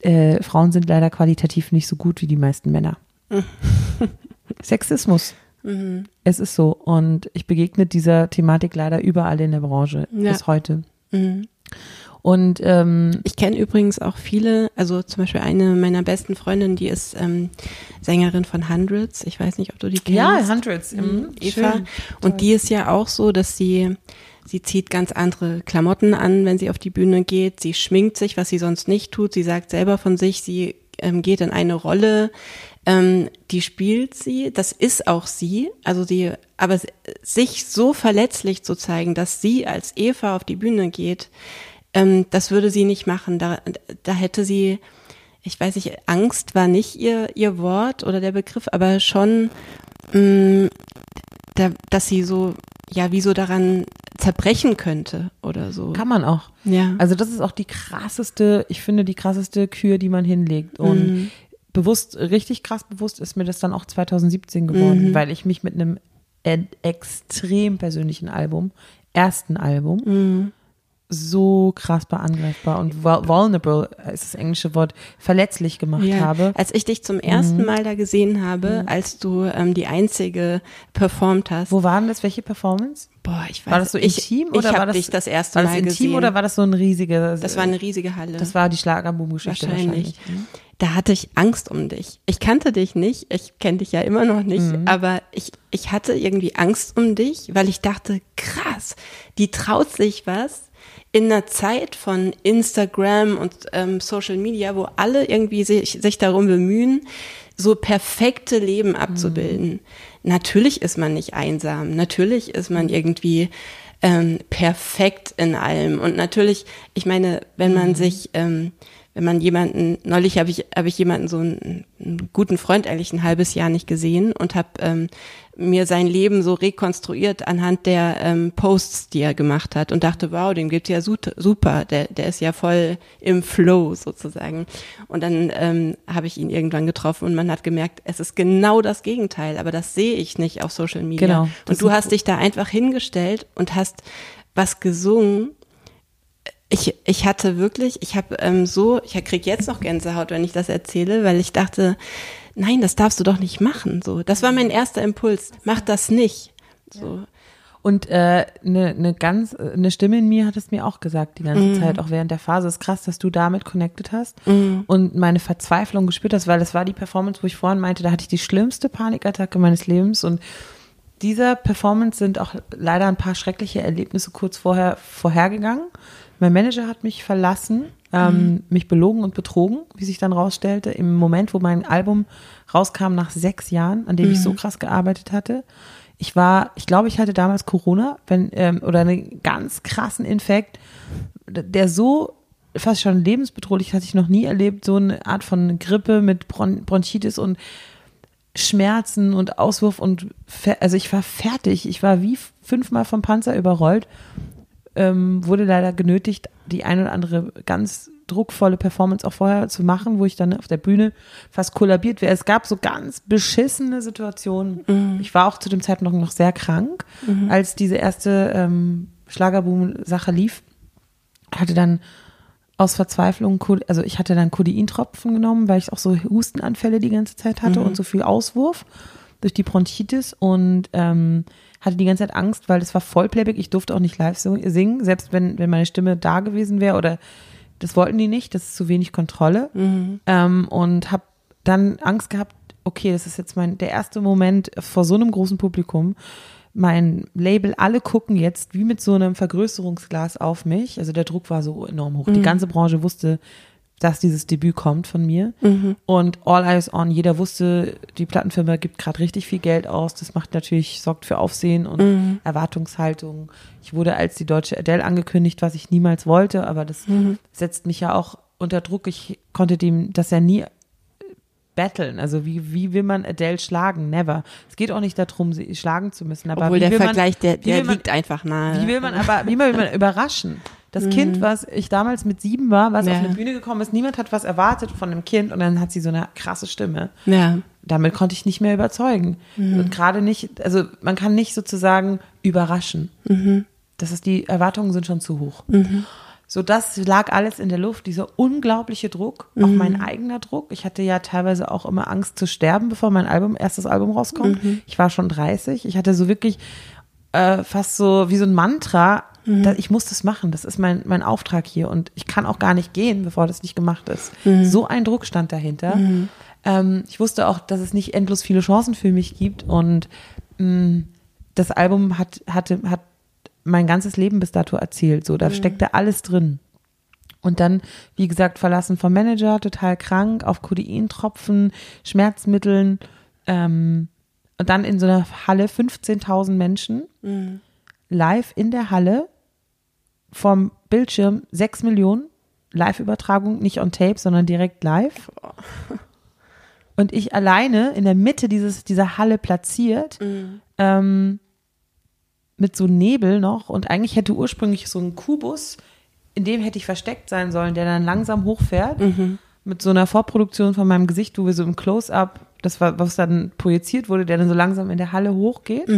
äh, Frauen sind leider qualitativ nicht so gut wie die meisten Männer. Sexismus. Es ist so. Und ich begegne dieser Thematik leider überall in der Branche Ja. bis heute. Mhm. Und ähm, Ich kenne übrigens auch viele, also zum Beispiel eine meiner besten Freundinnen, die ist ähm, Sängerin von Hundreds. Ich weiß nicht, ob du die kennst. ja, Hundreds. Mhm, Eva. Und die ist ja auch so, dass sie, sie zieht ganz andere Klamotten an, wenn sie auf die Bühne geht. Sie schminkt sich, was sie sonst nicht tut. Sie sagt selber von sich, sie ähm, geht in eine Rolle, ähm, die spielt sie. Das ist auch sie. Also sie, aber sich so verletzlich zu zeigen, dass sie als Eva auf die Bühne geht, ähm, das würde sie nicht machen. Da, da hätte sie, ich weiß nicht, Angst war nicht ihr, ihr Wort oder der Begriff, aber schon, mh, da, dass sie so, ja, wie so daran zerbrechen könnte oder so. Kann man auch. Ja. Also das ist auch die krasseste, ich finde die krasseste Kür, die man hinlegt. Und Mhm. bewusst, richtig krass bewusst ist mir das dann auch 2017 geworden, Mhm. weil ich mich mit einem e- extrem persönlichen Album, ersten Album, Mhm. So krass angreifbar und vul- vulnerable ist das englische Wort, verletzlich gemacht Ja, habe. als ich dich zum ersten Mal da gesehen habe, als du ähm, die einzige performt hast. Wo waren das? Welche Performance? Boah, ich weiß War das so ich, intim ich oder hab war das dich das erste war das Mal intim gesehen. oder war das so ein riesiger? das war eine riesige Halle. das war die Schlagerboom-Geschichte wahrscheinlich. wahrscheinlich. Da hatte ich Angst um dich. Ich kannte dich nicht, ich kenne dich ja immer noch nicht, Mhm. aber ich, ich hatte irgendwie Angst um dich, weil ich dachte, krass, die traut sich was in einer Zeit von Instagram und ähm, Social Media, wo alle irgendwie sich, sich darum bemühen, so perfekte Leben abzubilden. Natürlich ist man nicht einsam, natürlich ist man irgendwie ähm, perfekt in allem. Und natürlich, ich meine, wenn man sich, ähm, wenn man jemanden, neulich habe ich, habe ich jemanden so einen, einen guten Freund eigentlich ein halbes Jahr nicht gesehen und habe ähm, mir sein Leben so rekonstruiert anhand der ähm, Posts, die er gemacht hat und dachte, wow, dem geht's ja super, der, der ist ja voll im Flow sozusagen. Und dann ähm, habe ich ihn irgendwann getroffen und man hat gemerkt, es ist genau das Gegenteil, aber das sehe ich nicht auf Social Media. Genau, und du hast dich da einfach hingestellt und hast was gesungen. Ich, ich hatte wirklich, ich habe ähm, so, ich krieg jetzt noch Gänsehaut, wenn ich das erzähle, weil ich dachte, nein, das darfst du doch nicht machen. So, das war mein erster Impuls. Mach das nicht. So, Und eine äh, ne, ne ganz, eine Stimme in mir hat es mir auch gesagt die ganze Zeit, auch während der Phase. ist krass, dass du damit connected hast und meine Verzweiflung gespürt hast, weil das war die Performance, wo ich vorhin meinte, da hatte ich die schlimmste Panikattacke meines Lebens und dieser Performance sind auch leider ein paar schreckliche Erlebnisse kurz vorher vorhergegangen. Mein Manager hat mich verlassen, ähm, mich belogen und betrogen, wie sich dann rausstellte, im Moment, wo mein Album rauskam nach sechs Jahren, an dem ich so krass gearbeitet hatte. Ich war, ich glaube, ich hatte damals Corona, wenn, ähm, oder einen ganz krassen Infekt, der so fast schon lebensbedrohlich hatte ich noch nie erlebt, so eine Art von Grippe mit Bron Bronchitis und Schmerzen und Auswurf und also ich war fertig. Ich war wie fünfmal vom Panzer überrollt, ähm, wurde leider genötigt, die ein oder andere ganz druckvolle Performance auch vorher zu machen, wo ich dann auf der Bühne fast kollabiert wäre. Es gab so ganz beschissene Situationen. Ich war auch zu dem Zeitpunkt noch sehr krank, als diese erste ähm, Schlagerboom-Sache lief. Hatte dann aus Verzweiflung, also ich hatte dann Codeintropfen genommen, weil ich auch so Hustenanfälle die ganze Zeit hatte und so viel Auswurf durch die Bronchitis und ähm, hatte die ganze Zeit Angst, weil es war Vollplayback. Ich durfte auch nicht live singen, selbst wenn, wenn meine Stimme da gewesen wäre oder das wollten die nicht, das ist zu wenig Kontrolle. Ähm, und habe dann Angst gehabt, okay, das ist jetzt mein der erste Moment vor so einem großen Publikum. Mein Label, alle gucken jetzt wie mit so einem Vergrößerungsglas auf mich. Also der Druck war so enorm hoch. Die ganze Branche wusste, dass dieses Debüt kommt von mir. Und All Eyes On, jeder wusste, die Plattenfirma gibt gerade richtig viel Geld aus. Das macht natürlich, sorgt für Aufsehen und Erwartungshaltung. Ich wurde als die deutsche Adele angekündigt, was ich niemals wollte, aber das setzt mich ja auch unter Druck. Ich konnte dem das ja nie battlen. Also wie, wie will man Adele schlagen? Never. Es geht auch nicht darum, sie schlagen zu müssen. Aber Obwohl der Vergleich, der, wie der will man- liegt einfach nahe. Wie will man aber, wie will man überraschen? Das Kind, was ich damals mit sieben war, was Mhm. Ja. auf eine Bühne gekommen ist, niemand hat was erwartet von dem Kind und dann hat sie so eine krasse Stimme. ja. Damit konnte ich nicht mehr überzeugen. Mhm. Und gerade nicht, also man kann nicht sozusagen überraschen. Mhm. Das ist, die Erwartungen sind schon zu hoch. So, das lag alles in der Luft, dieser unglaubliche Druck, auch Mhm. mein eigener Druck. Ich hatte ja teilweise auch immer Angst zu sterben, bevor mein Album, erstes Album rauskommt. Mhm. Ich war schon 30. Ich hatte so wirklich äh, fast so wie so ein Mantra, Mhm. da, ich muss das machen. Das ist mein, mein Auftrag hier und ich kann auch gar nicht gehen, bevor das nicht gemacht ist. Mhm. So ein Druck stand dahinter. Ähm, ich wusste auch, dass es nicht endlos viele Chancen für mich gibt und mh, das Album hat, hatte, hat mein ganzes Leben bis dato erzählt. So, da steckte alles drin. Und dann, wie gesagt, verlassen vom Manager, total krank, auf Codeintropfen, Schmerzmitteln, ähm, und dann in so einer Halle 15.000 Menschen, live in der Halle, vom Bildschirm 6 Millionen, Live-Übertragung, nicht on Tape, sondern direkt live. Und ich alleine in der Mitte dieses, dieser Halle platziert, ähm, mit so Nebel noch. Und eigentlich hätte ursprünglich so ein Kubus, in dem hätte ich versteckt sein sollen, der dann langsam hochfährt, mit so einer Vorproduktion von meinem Gesicht, wo wir so im Close-Up, das war, was dann projiziert wurde, der dann so langsam in der Halle hochgeht.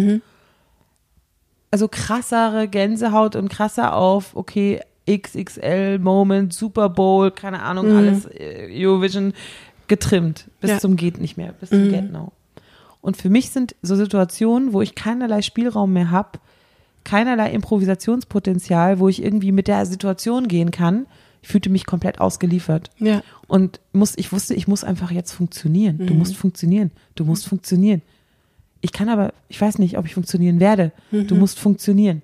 Also krassere Gänsehaut und krasser auf, okay, XXL Moment, Super Bowl, keine Ahnung, alles äh, Eurovision getrimmt bis Ja. zum geht nicht mehr, bis zum Get Now. Und für mich sind so Situationen, wo ich keinerlei Spielraum mehr habe, keinerlei Improvisationspotenzial, wo ich irgendwie mit der Situation gehen kann. Ich fühlte mich komplett ausgeliefert. Ja. Und muss, ich wusste, ich muss einfach jetzt funktionieren. Du musst funktionieren. Du musst funktionieren. Ich kann aber, ich weiß nicht, ob ich funktionieren werde. Du musst funktionieren.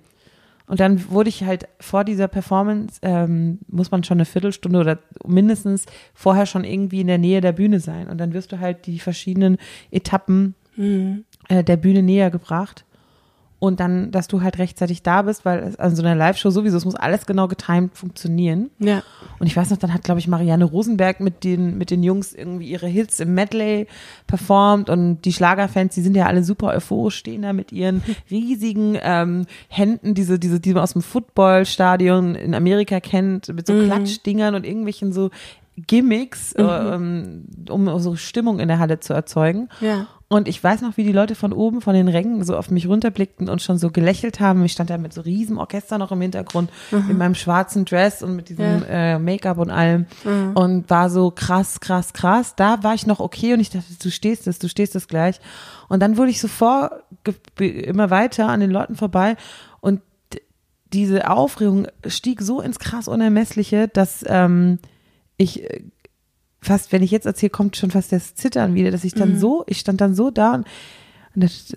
Und dann wurde ich halt vor dieser Performance, ähm, muss man schon eine Viertelstunde oder mindestens vorher schon irgendwie in der Nähe der Bühne sein. Und dann wirst du halt die verschiedenen Etappen äh, der Bühne näher gebracht. Und dann, dass du halt rechtzeitig da bist, weil es an so einer Live-Show sowieso, es muss alles genau getimed funktionieren. Ja. Und ich weiß noch, dann hat, glaube ich, Marianne Rosenberg mit den, mit den Jungs irgendwie ihre Hits im Medley performt und die Schlagerfans, die sind ja alle super euphorisch, stehen da mit ihren riesigen ähm, Händen, diese, diese, die man aus dem Footballstadion in Amerika kennt, mit so Klatschdingern und irgendwelchen so Gimmicks, äh, ähm, um so Stimmung in der Halle zu erzeugen. Ja. Und ich weiß noch, wie die Leute von oben, von den Rängen so auf mich runterblickten und schon so gelächelt haben. Ich stand da mit so riesen Orchester noch im Hintergrund, in meinem schwarzen Dress und mit diesem äh, Make-up und allem. Und war so krass, krass, krass. Da war ich noch okay und ich dachte, du stehst es, du stehst es gleich. Und dann wurde ich so vor, immer weiter an den Leuten vorbei und diese Aufregung stieg so ins krass Unermessliche, dass ähm, ich äh, fast, wenn ich jetzt erzähle, kommt schon fast das Zittern wieder, dass ich dann so, ich stand dann so da und, und das,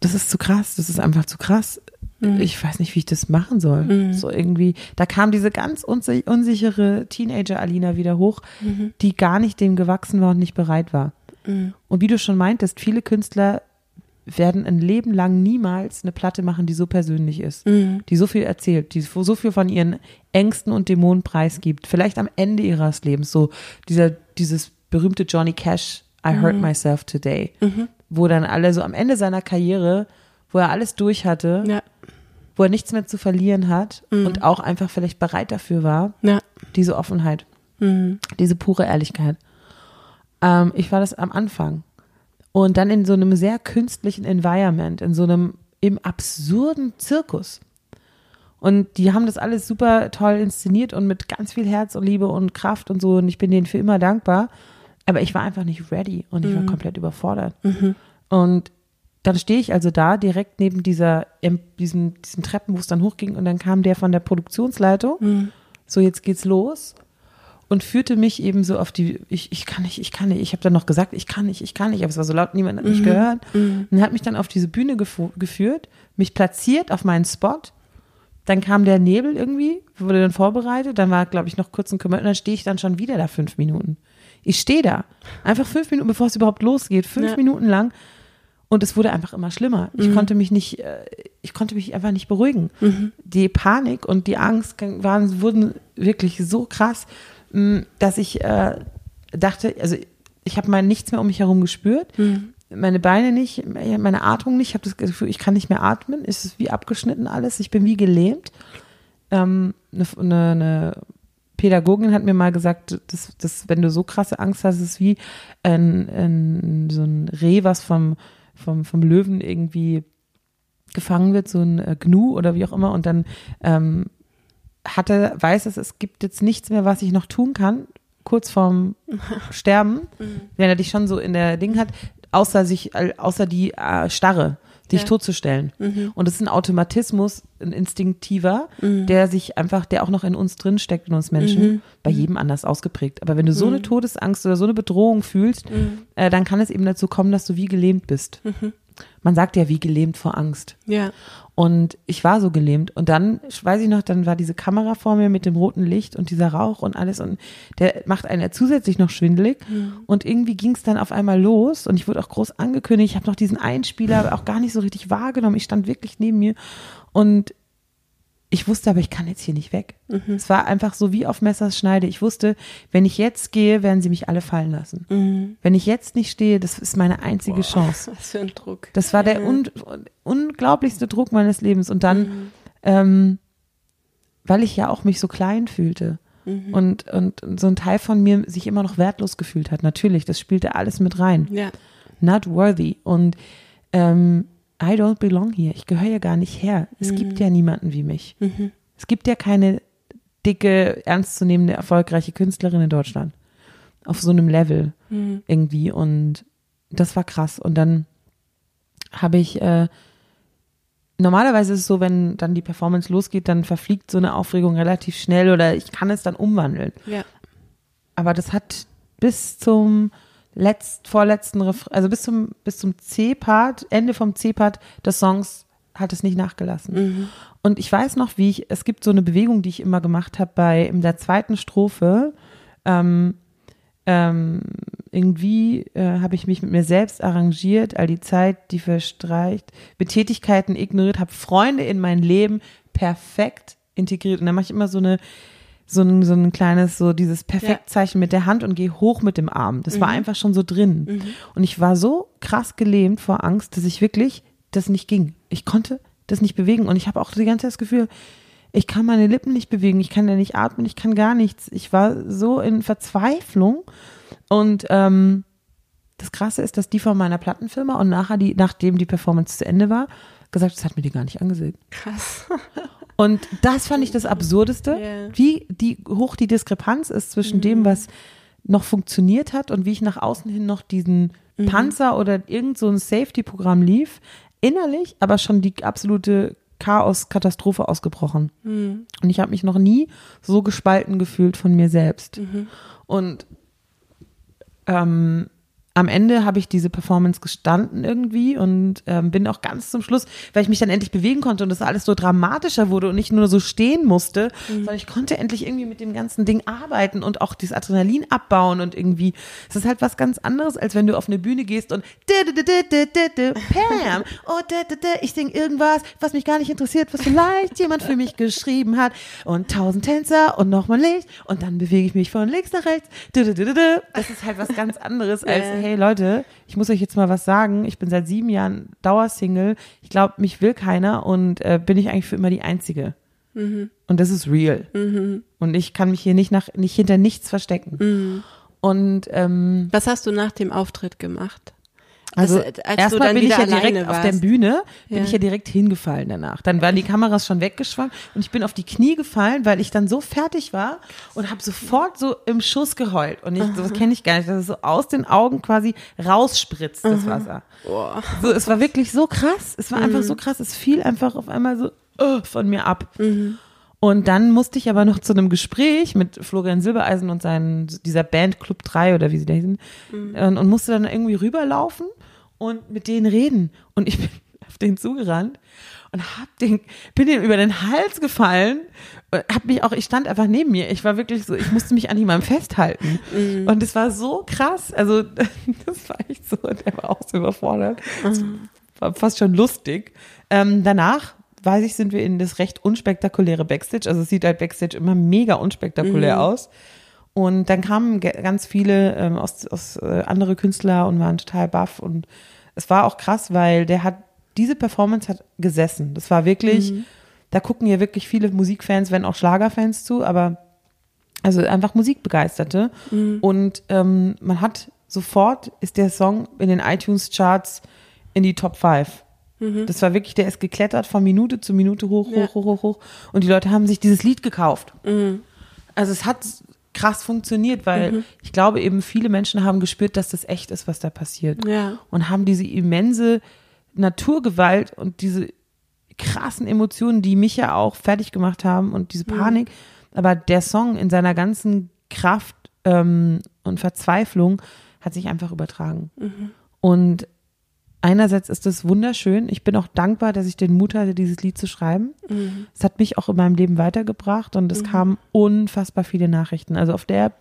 das ist zu krass, das ist einfach zu krass. Ich weiß nicht, wie ich das machen soll. So irgendwie, da kam diese ganz unsi unsichere Teenager-Alina wieder hoch, die gar nicht dem gewachsen war und nicht bereit war. Und wie du schon meintest, viele Künstler werden ein Leben lang niemals eine Platte machen, die so persönlich ist, die so viel erzählt, die so viel von ihren Ängsten und Dämonen preisgibt. Vielleicht am Ende ihres Lebens, so dieser, dieses berühmte Johnny Cash, I hurt myself today, wo dann alle so am Ende seiner Karriere, wo er alles durch hatte, Ja. wo er nichts mehr zu verlieren hat und auch einfach vielleicht bereit dafür war, Ja. diese Offenheit, diese pure Ehrlichkeit. Ähm, ich war das am Anfang. Und dann in so einem sehr künstlichen Environment, in so einem im absurden Zirkus. Und die haben das alles super toll inszeniert und mit ganz viel Herz und Liebe und Kraft und so. Und ich bin denen für immer dankbar. Aber ich war einfach nicht ready und ich war komplett überfordert. Und dann stehe ich also da direkt neben dieser, em- diesem, diesen Treppen, wo es dann hochging. Und dann kam der von der Produktionsleitung. So, jetzt geht's los. Und führte mich eben so auf die, ich, ich kann nicht, ich kann nicht. Ich habe dann noch gesagt, ich kann nicht, ich kann nicht. Aber es war so laut, niemand hat mich gehört. Und hat mich dann auf diese Bühne geführt, mich platziert auf meinen Spot. Dann kam der Nebel irgendwie, wurde dann vorbereitet. Dann war, glaube ich, noch kurz ein Kümmern. Und dann stehe ich dann schon wieder da fünf Minuten. Ich stehe da. Einfach fünf Minuten, bevor es überhaupt losgeht. Fünf Ja. Minuten lang. Und es wurde einfach immer schlimmer. Ich konnte mich nicht, äh, ich konnte mich einfach nicht beruhigen. Die Panik und die Angst waren, wurden wirklich so krass, dass ich äh, dachte, also ich habe mal nichts mehr um mich herum gespürt. Meine Beine nicht, meine Atmung nicht. Ich habe das Gefühl, ich kann nicht mehr atmen. Es ist wie abgeschnitten alles. Ich bin wie gelähmt. Ähm, eine, eine, Pädagogin hat mir mal gesagt, dass, dass wenn du so krasse Angst hast, ist es wie ein, ein, so ein Reh, was vom, vom, vom Löwen irgendwie gefangen wird, so ein äh, Gnu oder wie auch immer, und dann ähm, hatte, weiß es, es gibt jetzt nichts mehr, was ich noch tun kann, kurz vorm Sterben, wenn er dich schon so in der Ding hat, außer sich, äh, außer die äh, Starre, dich Ja. totzustellen. Und das ist ein Automatismus, ein instinktiver, der sich einfach, der auch noch in uns drin steckt, in uns Menschen, bei jedem anders ausgeprägt. Aber wenn du so eine Todesangst oder so eine Bedrohung fühlst, äh, dann kann es eben dazu kommen, dass du wie gelähmt bist. Man sagt ja wie gelähmt vor Angst. Ja. Und ich war so gelähmt. Und dann, weiß ich noch, dann war diese Kamera vor mir mit dem roten Licht und dieser Rauch und alles. Und der macht einen ja zusätzlich noch schwindelig. Und irgendwie ging es dann auf einmal los. Und ich wurde auch groß angekündigt. Ich habe noch diesen Einspieler auch gar nicht so richtig wahrgenommen. Ich stand wirklich neben mir. Und ich wusste aber, ich kann jetzt hier nicht weg. Es war einfach so wie auf Messers Schneide. Ich wusste, wenn ich jetzt gehe, werden sie mich alle fallen lassen. Wenn ich jetzt nicht stehe, das ist meine einzige Chance. Was für ein Druck. Das war der un unglaublichste Druck meines Lebens. Und dann, ähm, weil ich ja auch mich so klein fühlte und, und so ein Teil von mir sich immer noch wertlos gefühlt hat. Natürlich, das spielte alles mit rein. Ja. Not worthy. Und ähm, I don't belong here. Ich gehöre ja gar nicht her. Es gibt ja niemanden wie mich. Es gibt ja keine dicke, ernstzunehmende, erfolgreiche Künstlerin in Deutschland. Auf so einem Level irgendwie. Und das war krass. Und dann habe ich, äh, normalerweise ist es so, wenn dann die Performance losgeht, dann verfliegt so eine Aufregung relativ schnell oder ich kann es dann umwandeln. Ja. Aber das hat bis zum letzt, vorletzten Refrain, also bis zum, bis zum C-Part, Ende vom C-Part des Songs hat es nicht nachgelassen. Und ich weiß noch, wie ich, es gibt so eine Bewegung, die ich immer gemacht habe bei, in der zweiten Strophe, ähm, ähm, irgendwie äh, habe ich mich mit mir selbst arrangiert, all die Zeit, die verstreicht, mit Tätigkeiten ignoriert, habe Freunde in mein Leben perfekt integriert. Und dann mache ich immer so eine so ein, so ein kleines, so dieses Perfektzeichen mit der Hand und gehe hoch mit dem Arm. Das war einfach schon so drin. Und ich war so krass gelähmt vor Angst, dass ich wirklich das nicht ging. Ich konnte das nicht bewegen. Und ich habe auch die ganze Zeit das Gefühl, ich kann meine Lippen nicht bewegen, ich kann ja nicht atmen, ich kann gar nichts. Ich war so in Verzweiflung. Und ähm, das Krasse ist, dass die von meiner Plattenfirma und nachher, die, nachdem die Performance zu Ende war, gesagt, das hat mir die gar nicht angesehen. Krass. Und das fand ich das Absurdeste, Ja. wie die, hoch die Diskrepanz ist zwischen dem, was noch funktioniert hat und wie ich nach außen hin noch diesen Panzer oder irgend so ein Safety-Programm lief, innerlich aber schon die absolute Chaos-Katastrophe ausgebrochen. Und ich habe mich noch nie so gespalten gefühlt von mir selbst. Und ähm, am Ende habe ich diese Performance gestanden irgendwie und ähm, bin auch ganz zum Schluss, weil ich mich dann endlich bewegen konnte und das alles so dramatischer wurde und nicht nur so stehen musste, sondern ich konnte endlich irgendwie mit dem ganzen Ding arbeiten und auch das Adrenalin abbauen und irgendwie, es ist halt was ganz anderes, als wenn du auf eine Bühne gehst und Pam, oh, ich sing irgendwas, was mich gar nicht interessiert, was vielleicht jemand für mich geschrieben hat und tausend Tänzer und nochmal Licht und dann bewege ich mich von links nach rechts. Das ist halt was ganz anderes als, Ja. Hey Leute, ich muss euch jetzt mal was sagen. Ich bin seit sieben Jahren Dauersingle. Ich glaube, mich will keiner und äh, bin ich eigentlich für immer die Einzige. Und das ist real. Und ich kann mich hier nicht nach, nicht hinter nichts verstecken. Und ähm, Was hast du nach dem Auftritt gemacht? Also Das- als erstmal dann bin ich ja direkt alleine auf der warst. Bühne, bin Ja. ich ja direkt hingefallen danach. Dann waren die Kameras schon weggeschwommen und ich bin auf die Knie gefallen, weil ich dann so fertig war und habe sofort so im Schuss geheult. Und ich, das kenne ich gar nicht, dass es so aus den Augen quasi rausspritzt, das Wasser. So, es war wirklich so krass. Es war Mhm. einfach so krass. Es fiel einfach auf einmal so äh, von mir ab. Und dann musste ich aber noch zu einem Gespräch mit Florian Silbereisen und seinen, dieser Band Club 3 oder wie sie da hießen, Mhm. und, und musste dann irgendwie rüberlaufen und mit denen reden. Und ich bin auf den zugerannt und hab den, bin dem über den Hals gefallen und hab mich auch, ich stand einfach neben mir. Ich war wirklich so, ich musste mich an jemandem festhalten. Und es war so krass. Also, das war echt so, der war auch so überfordert. Das war fast schon lustig. Ähm, danach, weiß ich, sind wir in das recht unspektakuläre Backstage. Also es sieht halt Backstage immer mega unspektakulär aus. Und dann kamen ganz viele ähm, aus, aus äh, andere Künstler und waren total baff. Und es war auch krass, weil der hat, diese Performance hat gesessen. Das war wirklich, da gucken ja wirklich viele Musikfans, wenn auch Schlagerfans zu, aber also einfach Musikbegeisterte. Und ähm, man hat sofort, ist der Song in den iTunes-Charts in die Top 5. Das war wirklich, der ist geklettert von Minute zu Minute hoch, hoch, Ja. hoch, hoch, hoch. Und die Leute haben sich dieses Lied gekauft. Also es hat krass funktioniert, weil ich glaube eben viele Menschen haben gespürt, dass das echt ist, was da passiert. Ja. Und haben diese immense Naturgewalt und diese krassen Emotionen, die mich ja auch fertig gemacht haben und diese Panik. Aber der Song in seiner ganzen Kraft ähm, und Verzweiflung hat sich einfach übertragen. Und einerseits ist es wunderschön. Ich bin auch dankbar, dass ich den Mut hatte, dieses Lied zu schreiben. Es hat mich auch in meinem Leben weitergebracht und es kamen unfassbar viele Nachrichten. Also auf der,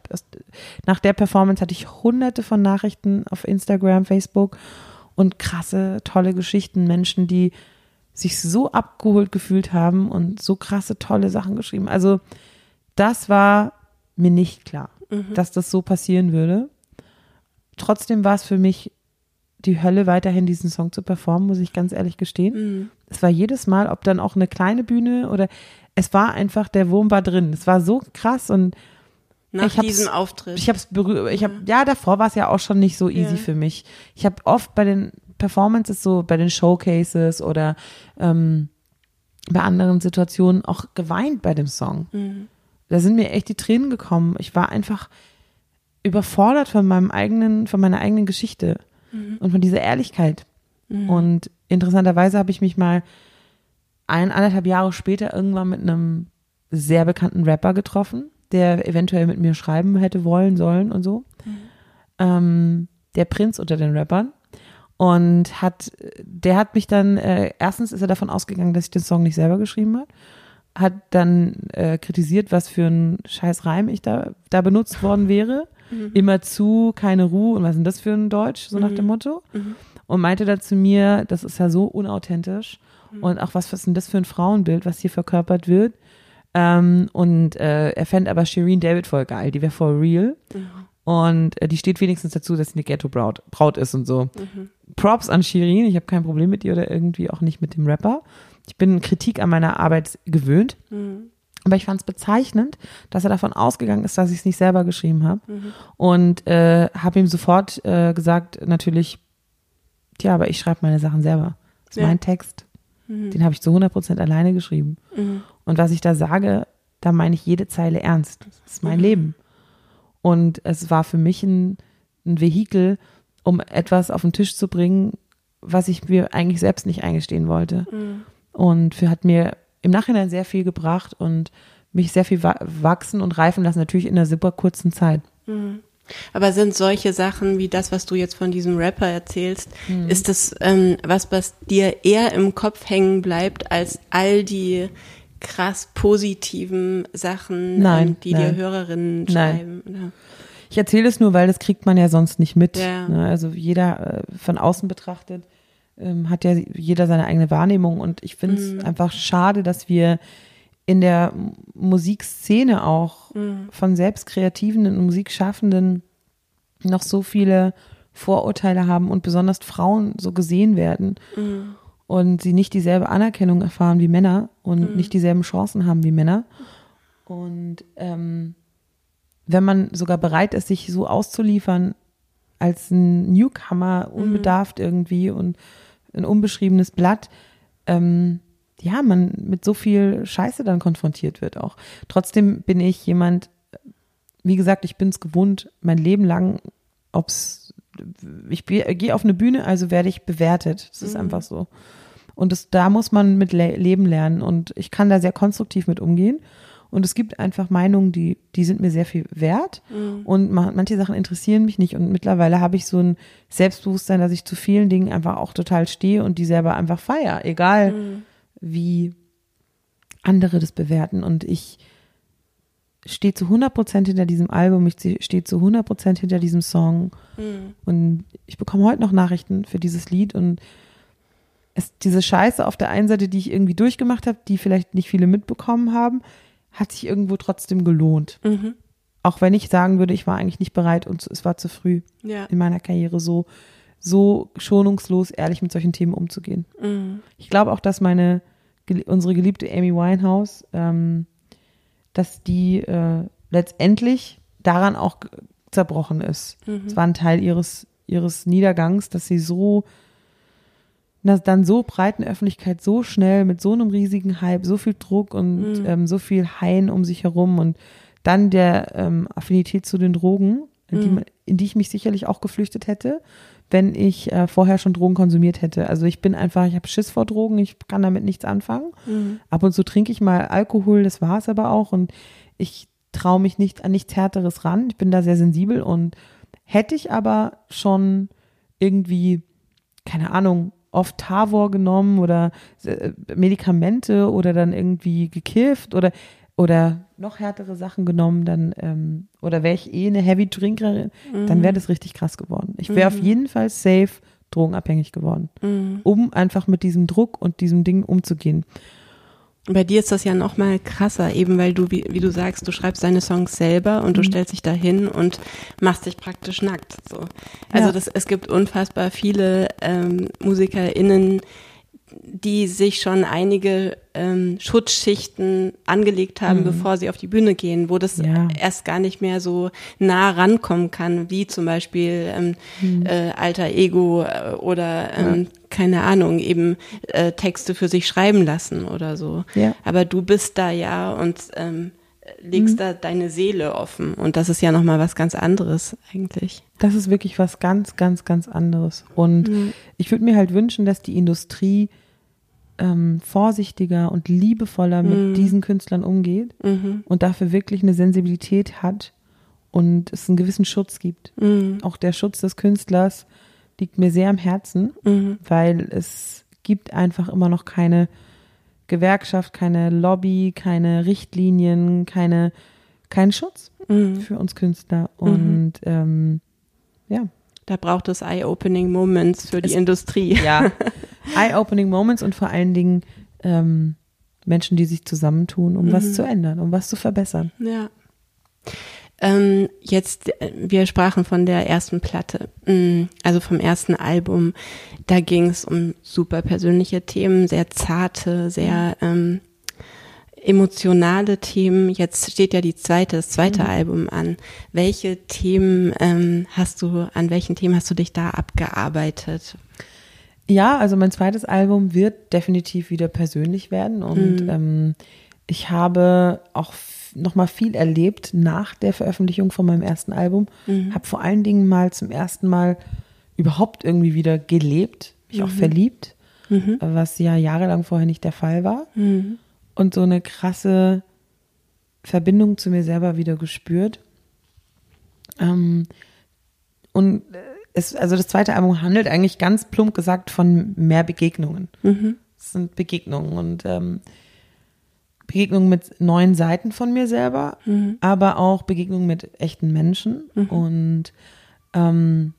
nach der Performance hatte ich hunderte von Nachrichten auf Instagram, Facebook und krasse, tolle Geschichten. Menschen, die sich so abgeholt gefühlt haben und so krasse, tolle Sachen geschrieben. Also das war mir nicht klar, dass das so passieren würde. Trotzdem war es für mich die Hölle, weiterhin diesen Song zu performen, muss ich ganz ehrlich gestehen. Es war jedes Mal, ob dann auch eine kleine Bühne oder es war einfach, der Wurm war drin. Es war so krass und Nach Ich hab's- diesem Auftritt. ich habe es berührt. Ich habe ja davor war es ja auch schon nicht so easy Ja. für mich. Ich habe oft bei den Performances so bei den Showcases oder ähm, bei anderen Situationen auch geweint bei dem Song. Da sind mir echt die Tränen gekommen. Ich war einfach überfordert von meinem eigenen, von meiner eigenen Geschichte und von dieser Ehrlichkeit. Und interessanterweise habe ich mich mal ein, anderthalb Jahre später irgendwann mit einem sehr bekannten Rapper getroffen, der eventuell mit mir schreiben hätte wollen, sollen und so. Ähm, der Prinz unter den Rappern. Und hat, der hat mich dann, äh, erstens ist er davon ausgegangen, dass ich den Song nicht selber geschrieben habe, hat dann äh, kritisiert, was für ein scheiß Reim ich da, da benutzt worden wäre. Immer zu, keine Ruhe und was ist denn das für ein Deutsch, so nach dem Motto. Und meinte dann zu mir, das ist ja so unauthentisch und auch was, was ist denn das für ein Frauenbild, was hier verkörpert wird. Ähm, und äh, er fände aber Shireen David voll geil, die wäre voll real. Und äh, die steht wenigstens dazu, dass sie eine Ghetto-Braut Braut ist und so. Props an Shirin, ich habe kein Problem mit ihr oder irgendwie auch nicht mit dem Rapper. Ich bin Kritik an meiner Arbeit gewöhnt. Aber ich fand es bezeichnend, dass er davon ausgegangen ist, dass ich es nicht selber geschrieben habe. Und äh, habe ihm sofort äh, gesagt, natürlich, tja, aber ich schreibe meine Sachen selber. Das ist Ja. mein Text. Den habe ich zu 100% alleine geschrieben. Und was ich da sage, da meine ich jede Zeile ernst. Das ist mein Leben. Und es war für mich ein, ein Vehikel, um etwas auf den Tisch zu bringen, was ich mir eigentlich selbst nicht eingestehen wollte. Und für, hat mir im Nachhinein sehr viel gebracht und mich sehr viel wa wachsen und reifen lassen, natürlich in einer super kurzen Zeit. Aber sind solche Sachen wie das, was du jetzt von diesem Rapper erzählst, Mhm. ist das ähm, was, was dir eher im Kopf hängen bleibt, als all die krass positiven Sachen, Nein, ähm, die nein. dir Hörerinnen Nein. schreiben? Oder? Ich erzähle es nur, weil das kriegt man ja sonst nicht mit. Ja. Ne? Also jeder äh, von außen betrachtet ähm, hat ja jeder seine eigene Wahrnehmung. Und ich finde es einfach schade, dass wir in der Musikszene auch von selbst Kreativen und Musikschaffenden noch so viele Vorurteile haben und besonders Frauen so gesehen werden und sie nicht dieselbe Anerkennung erfahren wie Männer und nicht dieselben Chancen haben wie Männer. Und ähm, wenn man sogar bereit ist, sich so auszuliefern als ein Newcomer, unbedarft irgendwie und ein unbeschriebenes Blatt, ähm, ja, man mit so viel Scheiße dann konfrontiert wird auch. Trotzdem bin ich jemand, wie gesagt, ich bin es gewohnt, mein Leben lang, ob's, ich be- gehe auf eine Bühne, also werde ich bewertet. Das ist einfach so. Und das, da muss man mit le leben lernen und ich kann da sehr konstruktiv mit umgehen. Und es gibt einfach Meinungen, die, die sind mir sehr viel wert. Und ma manche Sachen interessieren mich nicht. Und mittlerweile habe ich so ein Selbstbewusstsein, dass ich zu vielen Dingen einfach auch total stehe und die selber einfach feier. Egal wie andere das bewerten. Und ich stehe zu 100% hinter diesem Album, ich stehe zu 100% hinter diesem Song. Und ich bekomme heute noch Nachrichten für dieses Lied und es, diese Scheiße auf der einen Seite, die ich irgendwie durchgemacht habe, die vielleicht nicht viele mitbekommen haben, hat sich irgendwo trotzdem gelohnt. auch wenn ich sagen würde, ich war eigentlich nicht bereit und es war zu früh Ja. in meiner Karriere so, so schonungslos ehrlich mit solchen Themen umzugehen. Mhm. Ich glaube auch, dass meine, unsere geliebte Amy Winehouse, ähm, dass die äh, letztendlich daran auch zerbrochen ist. Es war ein Teil ihres, ihres Niedergangs, dass sie so, na, dann so breiten Öffentlichkeit so schnell mit so einem riesigen Hype, so viel Druck und ähm, so viel Hain um sich herum und dann der ähm, Affinität zu den Drogen, in die, man- in die ich mich sicherlich auch geflüchtet hätte, wenn ich äh, vorher schon Drogen konsumiert hätte. Also ich bin einfach, ich habe Schiss vor Drogen, ich kann damit nichts anfangen. Ab und zu trinke ich mal Alkohol, das war es aber auch und ich traue mich nicht an nichts Härteres ran. Ich bin da sehr sensibel und hätte ich aber schon irgendwie, keine Ahnung, oft Tavor genommen oder äh, Medikamente oder dann irgendwie gekifft oder oder noch härtere Sachen genommen, dann ähm, oder wäre ich eh eine Heavy Drinkerin, dann wäre das richtig krass geworden. Ich wäre auf jeden Fall safe drogenabhängig geworden, um einfach mit diesem Druck und diesem Ding umzugehen. Bei dir ist das ja noch mal krasser, eben weil du, wie, wie du sagst, du schreibst deine Songs selber und du stellst dich da hin und machst dich praktisch nackt. So. Also Ja. das, es gibt unfassbar viele ähm, MusikerInnen, die sich schon einige ähm, Schutzschichten angelegt haben, bevor sie auf die Bühne gehen, wo das Ja. erst gar nicht mehr so nah rankommen kann, wie zum Beispiel ähm, äh, alter Ego äh, oder ähm, keine Ahnung, eben äh, Texte für sich schreiben lassen oder so. Ja. Aber du bist da ja und ähm, legst da deine Seele offen und das ist ja nochmal was ganz anderes eigentlich. Das ist wirklich was ganz, ganz, ganz anderes. Und ich würde mir halt wünschen, dass die Industrie ähm, vorsichtiger und liebevoller mit diesen Künstlern umgeht und dafür wirklich eine Sensibilität hat und es einen gewissen Schutz gibt. Auch der Schutz des Künstlers liegt mir sehr am Herzen, weil es gibt einfach immer noch keine Gewerkschaft, keine Lobby, keine Richtlinien, keine, keinen Schutz für uns Künstler. Und ähm, ja. Da braucht es Eye-Opening Moments für die Es- Industrie. Ja. Eye-opening Moments und vor allen Dingen ähm, Menschen, die sich zusammentun, um was zu ändern, um was zu verbessern. Ja. Ähm, jetzt, äh, wir sprachen von der ersten Platte, mm, also vom ersten Album. Da ging es um super persönliche Themen, sehr zarte, sehr ähm, emotionale Themen. Jetzt steht ja die zweite, das zweite Album an. Welche Themen ähm, hast du, an welchen Themen hast du dich da abgearbeitet? Ja, also mein zweites Album wird definitiv wieder persönlich werden und ähm, ich habe auch noch mal viel erlebt nach der Veröffentlichung von meinem ersten Album. Habe vor allen Dingen mal zum ersten Mal überhaupt irgendwie wieder gelebt, mich auch verliebt, äh, was ja jahrelang vorher nicht der Fall war. Und so eine krasse Verbindung zu mir selber wieder gespürt. Ähm, und äh, es, also das zweite Album handelt eigentlich ganz plump gesagt von mehr Begegnungen. Es sind Begegnungen und ähm, Begegnungen mit neuen Seiten von mir selber, aber auch Begegnungen mit echten Menschen. Und ähm,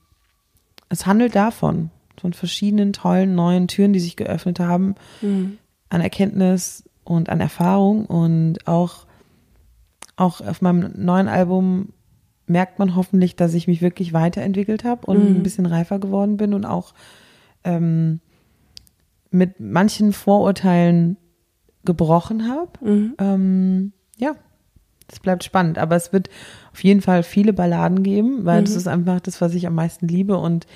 es handelt davon, von verschiedenen tollen neuen Türen, die sich geöffnet haben, an Erkenntnis und an Erfahrung. Und auch, auch auf meinem neuen Album merkt man hoffentlich, dass ich mich wirklich weiterentwickelt habe und ein bisschen reifer geworden bin und auch ähm, mit manchen Vorurteilen gebrochen habe. Ähm, ja, es bleibt spannend. Aber es wird auf jeden Fall viele Balladen geben, weil das ist einfach das, was ich am meisten liebe. Und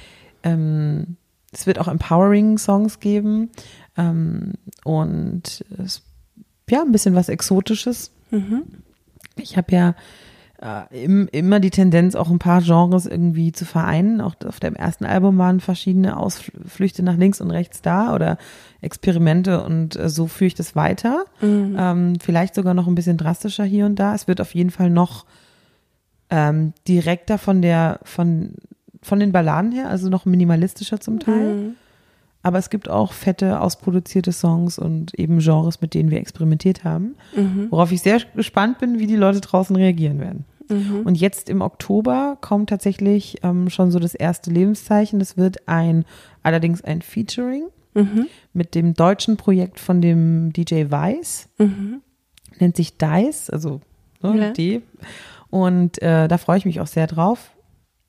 ähm, es wird auch empowering Songs geben ähm, und es, ja, ein bisschen was Exotisches. Ich habe ja äh, im, immer die Tendenz, auch ein paar Genres irgendwie zu vereinen. Auch auf dem ersten Album waren verschiedene Ausflüchte nach links und rechts da oder Experimente und äh, so führe ich das weiter. Ähm, vielleicht sogar noch ein bisschen drastischer hier und da. Es wird auf jeden Fall noch ähm, direkter von der, von, von den Balladen her, also noch minimalistischer zum Teil. Aber es gibt auch fette, ausproduzierte Songs und eben Genres, mit denen wir experimentiert haben. Worauf ich sehr gespannt bin, wie die Leute draußen reagieren werden. Und jetzt im Oktober kommt tatsächlich ähm, schon so das erste Lebenszeichen. Das wird ein, allerdings ein Featuring mit dem deutschen Projekt von dem DJ Weiss. Nennt sich Dice, also ne, Ja. D. Und äh, da freue ich mich auch sehr drauf.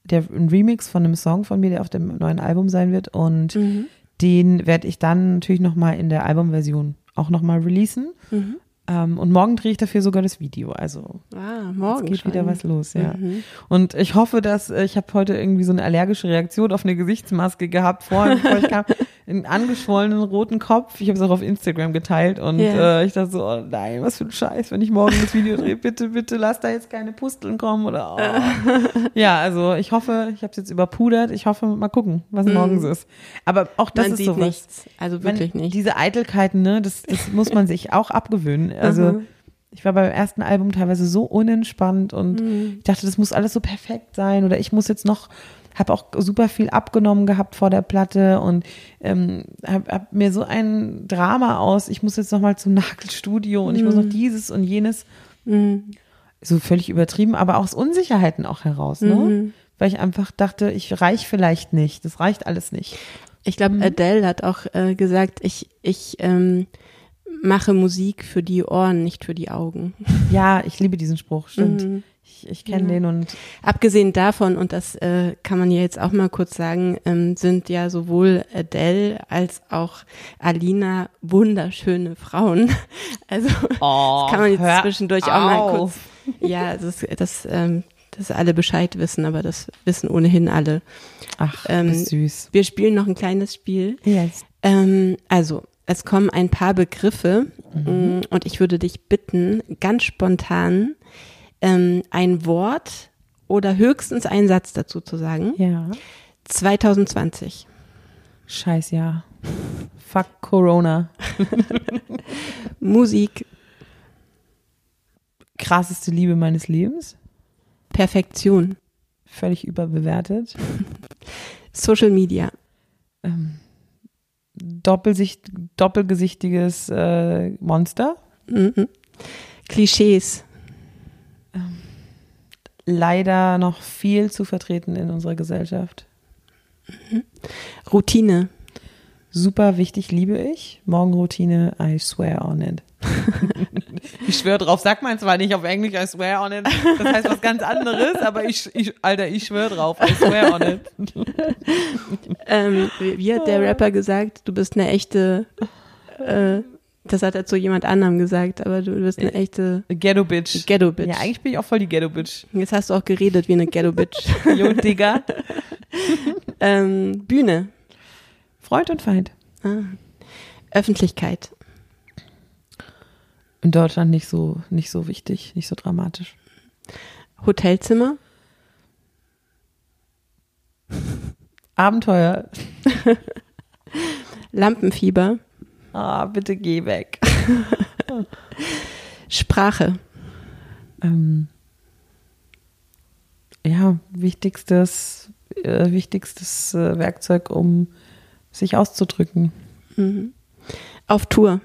Der ein Remix von einem Song von mir, der auf dem neuen Album sein wird. Und Mhm. den werde ich dann natürlich nochmal in der Albumversion auch nochmal releasen. Mhm. Ähm, und morgen drehe ich dafür sogar das Video. Also Ah, es morgen geht schon. wieder was los, ja. Mhm. Und ich hoffe, dass äh, ich habe heute irgendwie so eine allergische Reaktion auf eine Gesichtsmaske gehabt vorhin, bevor ich kam. Einen angeschwollenen roten Kopf. Ich habe es auch auf Instagram geteilt und Ja. äh, ich dachte so, oh nein, was für ein Scheiß, wenn ich morgen das Video drehe. Bitte, bitte, lass da jetzt keine Pusteln kommen oder. Oh. ja, also ich hoffe, ich habe es jetzt überpudert. Ich hoffe, mal gucken, was morgens ist. Aber auch das Mhm. Man ist sieht sowas. nichts. Also wirklich Wenn nicht. Diese Eitelkeiten, ne, das, das muss man sich auch abgewöhnen. Also Mhm. ich war beim ersten Album teilweise so unentspannt und Mhm. ich dachte, das muss alles so perfekt sein oder ich muss jetzt noch, habe auch super viel abgenommen gehabt vor der Platte und ähm, habe hab mir so ein Drama aus, ich muss jetzt noch mal zum Nagelstudio und ich muss noch dieses und jenes, Mhm. so völlig übertrieben, aber aus Unsicherheiten auch heraus, ne? Mhm. Weil ich einfach dachte, ich reich vielleicht nicht, das reicht alles nicht. Ich glaube, Adele hat auch äh, gesagt, ich, ich ähm, mache Musik für die Ohren, nicht für die Augen. Ja, ich liebe diesen Spruch, stimmt. Mhm. Ich, ich kenne den und Abgesehen davon, und das äh, kann man ja jetzt auch mal kurz sagen, ähm, sind ja sowohl Adele als auch Alina wunderschöne Frauen. Also oh, das kann man jetzt zwischendurch auch mal auf. kurz. Ja, das, das, ähm, dass alle Bescheid wissen, aber das wissen ohnehin alle. Ach, Ähm, das ist süß. Wir spielen noch ein kleines Spiel. Yes. Ähm, also, es kommen ein paar Begriffe Mhm. mm, und ich würde dich bitten, ganz spontan ähm, ein Wort oder höchstens einen Satz dazu zu sagen. Ja. 2020. Scheiß ja. Fuck Corona. Musik, Krasseste Liebe meines Lebens. Perfektion, Völlig überbewertet. Social Media, Ähm, Doppelsicht, doppelgesichtiges äh, Monster. mhm. Klischees, Leider noch viel zu vertreten in unserer Gesellschaft. Routine, Super wichtig, liebe ich. Morgenroutine, I swear on it. ich schwöre drauf, sag mal zwar nicht auf Englisch, I swear on it. Das heißt was ganz anderes, aber ich, ich Alter, ich schwöre drauf, I swear on it. ähm, wie hat der Rapper gesagt, du bist eine echte, äh, das hat er zu jemand anderem gesagt, aber du bist eine echte Ghetto Bitch. Ghetto-Bitch. Ja, eigentlich bin ich auch voll die Ghetto Bitch. Jetzt hast du auch geredet wie eine Ghetto-Bitch. Jo, Digga. ähm, Bühne, Freund und Feind. ah. Öffentlichkeit, In Deutschland nicht so, nicht so wichtig, nicht so dramatisch. Hotelzimmer, Abenteuer. Lampenfieber, Ah, bitte geh weg. Sprache, Ähm, ja, wichtigstes, äh, wichtigstes äh, Werkzeug, um sich auszudrücken. mhm. auf Tour,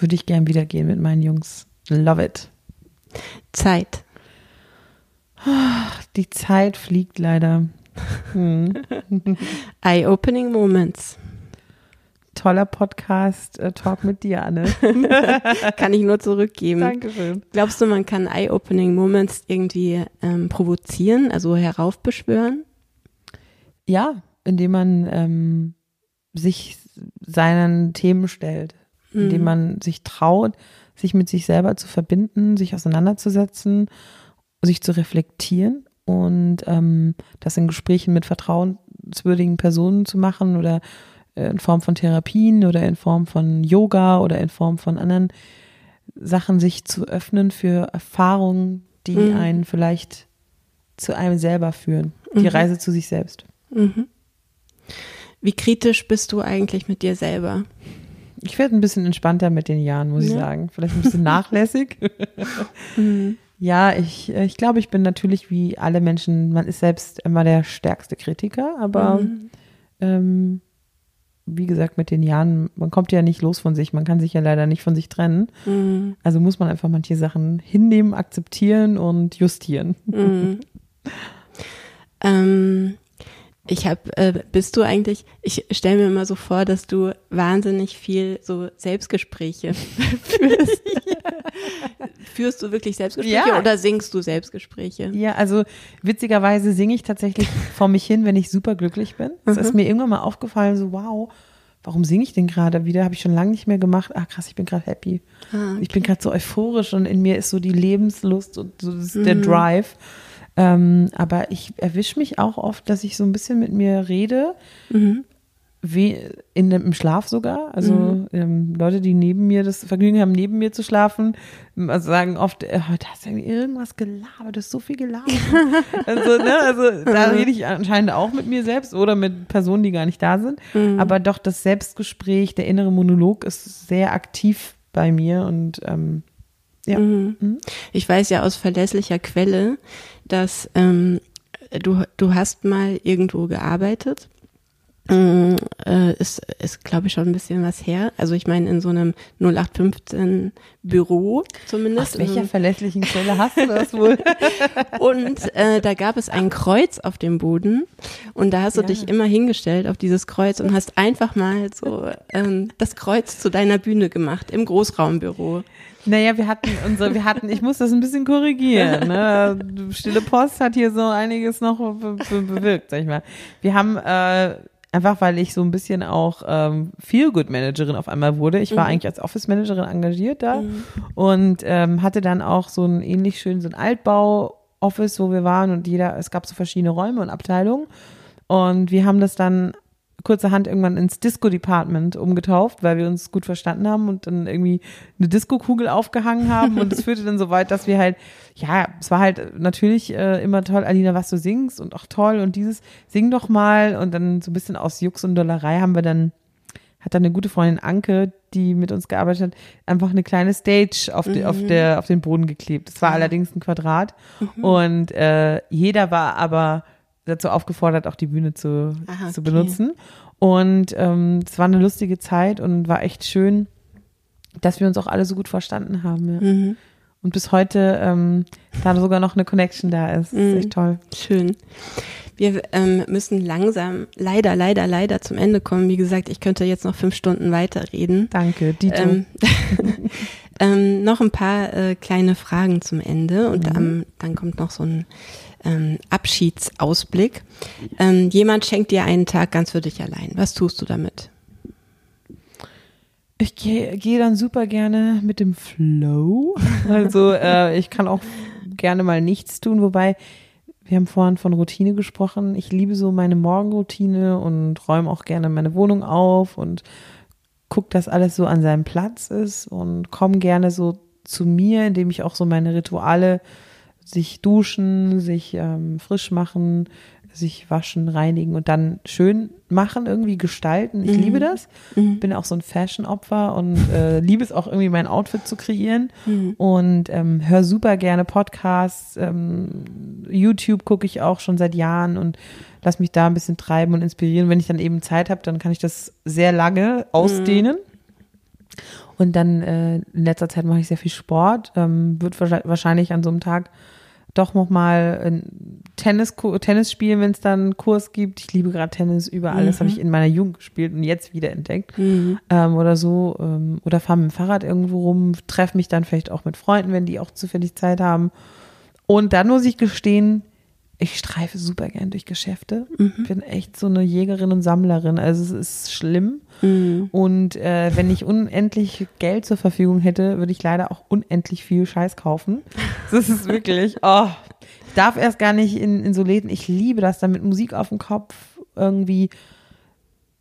Würde ich gern wieder gehen mit meinen Jungs. Love it. Zeit, Die Zeit fliegt leider. Hm. Eye-Opening Moments. Toller Podcast, äh, Talk mit dir, Anne. Kann ich nur zurückgeben. Dankeschön. Glaubst du, man kann Eye-Opening Moments irgendwie ähm, provozieren, also heraufbeschwören? Ja, indem man ähm, sich seinen Themen stellt, indem Mhm. man sich traut, sich mit sich selber zu verbinden, sich auseinanderzusetzen, sich zu reflektieren und ähm, das in Gesprächen mit vertrauenswürdigen Personen zu machen oder äh, in Form von Therapien oder in Form von Yoga oder in Form von anderen Sachen sich zu öffnen für Erfahrungen, die Mhm. einen vielleicht zu einem selber führen. Die Mhm. Reise zu sich selbst. Mhm. Wie kritisch bist du eigentlich mit dir selber? Ich werde ein bisschen entspannter mit den Jahren, muss ich Ja. sagen. Vielleicht ein bisschen nachlässig. Mhm. Ja, ich, äh, ich glaube, ich bin natürlich wie alle Menschen, man ist selbst immer der stärkste Kritiker, aber Mhm. ähm, wie gesagt, mit den Jahren, man kommt ja nicht los von sich, man kann sich ja leider nicht von sich trennen. Mhm. Also muss man einfach manche Sachen hinnehmen, akzeptieren und justieren. Mhm. ähm, Ich habe, äh, bist du eigentlich, ich stelle mir immer so vor, dass du wahnsinnig viel so Selbstgespräche führst. Führst du wirklich Selbstgespräche Ja. oder singst du Selbstgespräche? Ja, also witzigerweise singe ich tatsächlich vor mich hin, wenn ich super glücklich bin. Es ist mir irgendwann mal aufgefallen, so wow, warum singe ich denn gerade wieder? Habe ich schon lange nicht mehr gemacht. Ach krass, ich bin gerade happy. Ich bin gerade so euphorisch und in mir ist so die Lebenslust und so das ist der Drive. Ähm, aber ich erwische mich auch oft, dass ich so ein bisschen mit mir rede, wie in dem, im Schlaf sogar. Also ähm, Leute, die neben mir das Vergnügen haben, neben mir zu schlafen, also sagen oft, äh, heute hast du irgendwas gelabert, du hast so viel gelabert. also, ne, also da rede ich anscheinend auch mit mir selbst oder mit Personen, die gar nicht da sind. Aber doch das Selbstgespräch, der innere Monolog ist sehr aktiv bei mir und ähm, ja. Ich weiß ja aus verlässlicher Quelle, dass ähm, du, du hast mal irgendwo gearbeitet. Mm, äh, ist, ist glaube ich, schon ein bisschen was her. Also ich meine, in so einem 0815 Büro zumindest. Aus welcher Ähm, verlässlichen Quelle hast du das wohl? Und äh, da gab es ein Kreuz auf dem Boden und da hast du Ja. dich immer hingestellt auf dieses Kreuz und hast einfach mal so ähm, das Kreuz zu deiner Bühne gemacht im Großraumbüro. Naja, wir hatten unsere, wir hatten, ich muss das ein bisschen korrigieren. Ne? Stille Post hat hier so einiges noch be be bewirkt, sag ich mal. Wir haben äh, einfach, weil ich so ein bisschen auch ähm, Feel-Good-Managerin auf einmal wurde. Ich war eigentlich als Office-Managerin engagiert da und ähm, hatte dann auch so ein ähnlich schön, so ein Altbau-Office, wo wir waren und jeder, es gab so verschiedene Räume und Abteilungen. Und wir haben das dann kurzerhand irgendwann ins Disco-Department umgetauft, weil wir uns gut verstanden haben und dann irgendwie eine Disco-Kugel aufgehangen haben. Und es führte dann so weit, dass wir halt, ja, es war halt natürlich äh, immer toll, Alina, was du singst und auch toll und dieses, sing doch mal. Und dann so ein bisschen aus Jux und Dollerei haben wir dann, hat dann eine gute Freundin Anke, die mit uns gearbeitet hat, einfach eine kleine Stage auf, die, auf, der, auf den Boden geklebt. Es war allerdings ein Quadrat. Und äh, jeder war aber dazu aufgefordert, auch die Bühne zu, Ah, zu okay. benutzen. Und ähm, es war eine lustige Zeit und war echt schön, dass wir uns auch alle so gut verstanden haben. Ja. Mhm. Und bis heute ähm, da sogar noch eine Connection da ist. Das Mhm. ist echt toll. Schön. Wir ähm, müssen langsam, leider, leider, leider zum Ende kommen. Wie gesagt, ich könnte jetzt noch fünf Stunden weiterreden. Danke, Dito. Ähm, ähm, noch ein paar äh, kleine Fragen zum Ende und ähm, dann kommt noch so ein ähm, Abschiedsausblick. Ähm, jemand schenkt dir einen Tag ganz für dich allein. Was tust du damit? Ich gehe geh dann super gerne mit dem Flow. Also äh, ich kann auch gerne mal nichts tun, wobei wir haben vorhin von Routine gesprochen. Ich liebe so meine Morgenroutine und räume auch gerne meine Wohnung auf und gucke, dass alles so an seinem Platz ist und komme gerne so zu mir, indem ich auch so meine Rituale, sich duschen, sich ähm, frisch machen, sich waschen, reinigen und dann schön machen, irgendwie gestalten. Ich liebe das. Bin auch so ein Fashion-Opfer und äh, liebe es auch irgendwie mein Outfit zu kreieren und ähm, höre super gerne Podcasts. Ähm, YouTube gucke ich auch schon seit Jahren und lass mich da ein bisschen treiben und inspirieren. Wenn ich dann eben Zeit habe, dann kann ich das sehr lange ausdehnen. Und dann äh, in letzter Zeit mache ich sehr viel Sport. Ähm, wird wahrscheinlich an so einem Tag doch nochmal Tennis, Tennis spielen, wenn es dann einen Kurs gibt. Ich liebe gerade Tennis über alles, habe ich in meiner Jugend gespielt und jetzt wieder entdeckt. Ähm, oder so. Ähm, oder fahre mit dem Fahrrad irgendwo rum, treffe mich dann vielleicht auch mit Freunden, wenn die auch zufällig Zeit haben. Und dann muss ich gestehen, ich streife super gern durch Geschäfte. Bin echt so eine Jägerin und Sammlerin. Also es ist schlimm. Und äh, wenn ich unendlich Geld zur Verfügung hätte, würde ich leider auch unendlich viel Scheiß kaufen. Das ist wirklich, oh, ich darf erst gar nicht in, in so Läden. Ich liebe das dann mit Musik auf dem Kopf irgendwie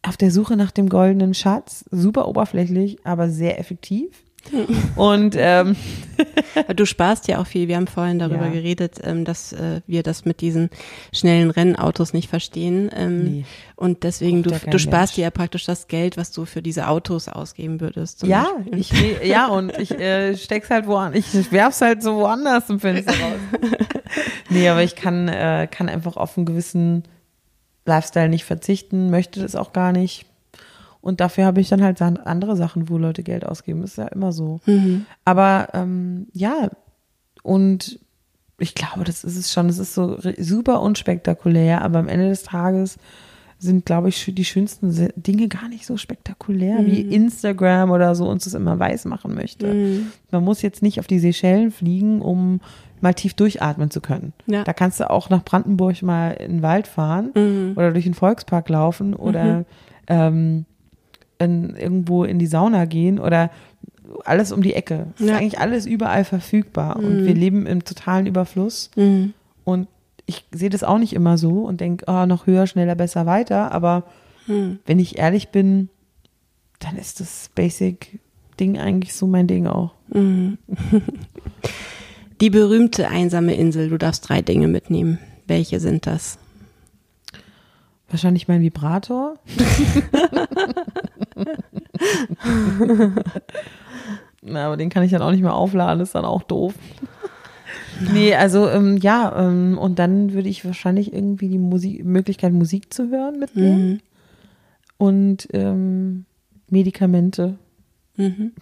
auf der Suche nach dem goldenen Schatz. Super oberflächlich, aber sehr effektiv. Und ähm, Du sparst ja auch viel. Wir haben vorhin darüber Ja. geredet, ähm, dass äh, wir das mit diesen schnellen Rennautos nicht verstehen. Ähm, Nee. Und deswegen, du, du sparst dir ja praktisch das Geld, was du für diese Autos ausgeben würdest. ja, Beispiel. ich ja und ich äh, steck's halt woanders, ich werf's halt so woanders im Fenster raus. nee, aber ich kann äh, kann einfach auf einen gewissen Lifestyle nicht verzichten, möchte das auch gar nicht. Und dafür habe ich dann halt andere Sachen, wo Leute Geld ausgeben. Ist ja immer so. Aber ähm, ja, und ich glaube, das ist es schon. Es ist so super unspektakulär, aber am Ende des Tages sind, glaube ich, die schönsten Dinge gar nicht so spektakulär, mhm. wie Instagram oder so uns das immer weiß machen möchte. Mhm. Man muss jetzt nicht auf die Seychellen fliegen, um mal tief durchatmen zu können. Ja. Da kannst du auch nach Brandenburg mal in den Wald fahren mhm. oder durch den Volkspark laufen oder mhm. ähm, in, irgendwo in die Sauna gehen oder alles um die Ecke. Es ja. ist eigentlich alles überall verfügbar und mhm. wir leben im totalen Überfluss. Mhm. Und ich sehe das auch nicht immer so und denke, oh, noch höher, schneller, besser, weiter. Aber hm. wenn ich ehrlich bin, dann ist das Basic-Ding eigentlich so mein Ding auch. Mhm. Die berühmte einsame Insel, du darfst drei Dinge mitnehmen. Welche sind das? Wahrscheinlich mein Vibrator. Na, aber den kann ich dann auch nicht mehr aufladen, ist dann auch doof. Nee, also ähm, ja, ähm, und dann würde ich wahrscheinlich irgendwie die Musik, Möglichkeit, Musik zu hören mitnehmen. Mhm. Und ähm, Medikamente. Mhm.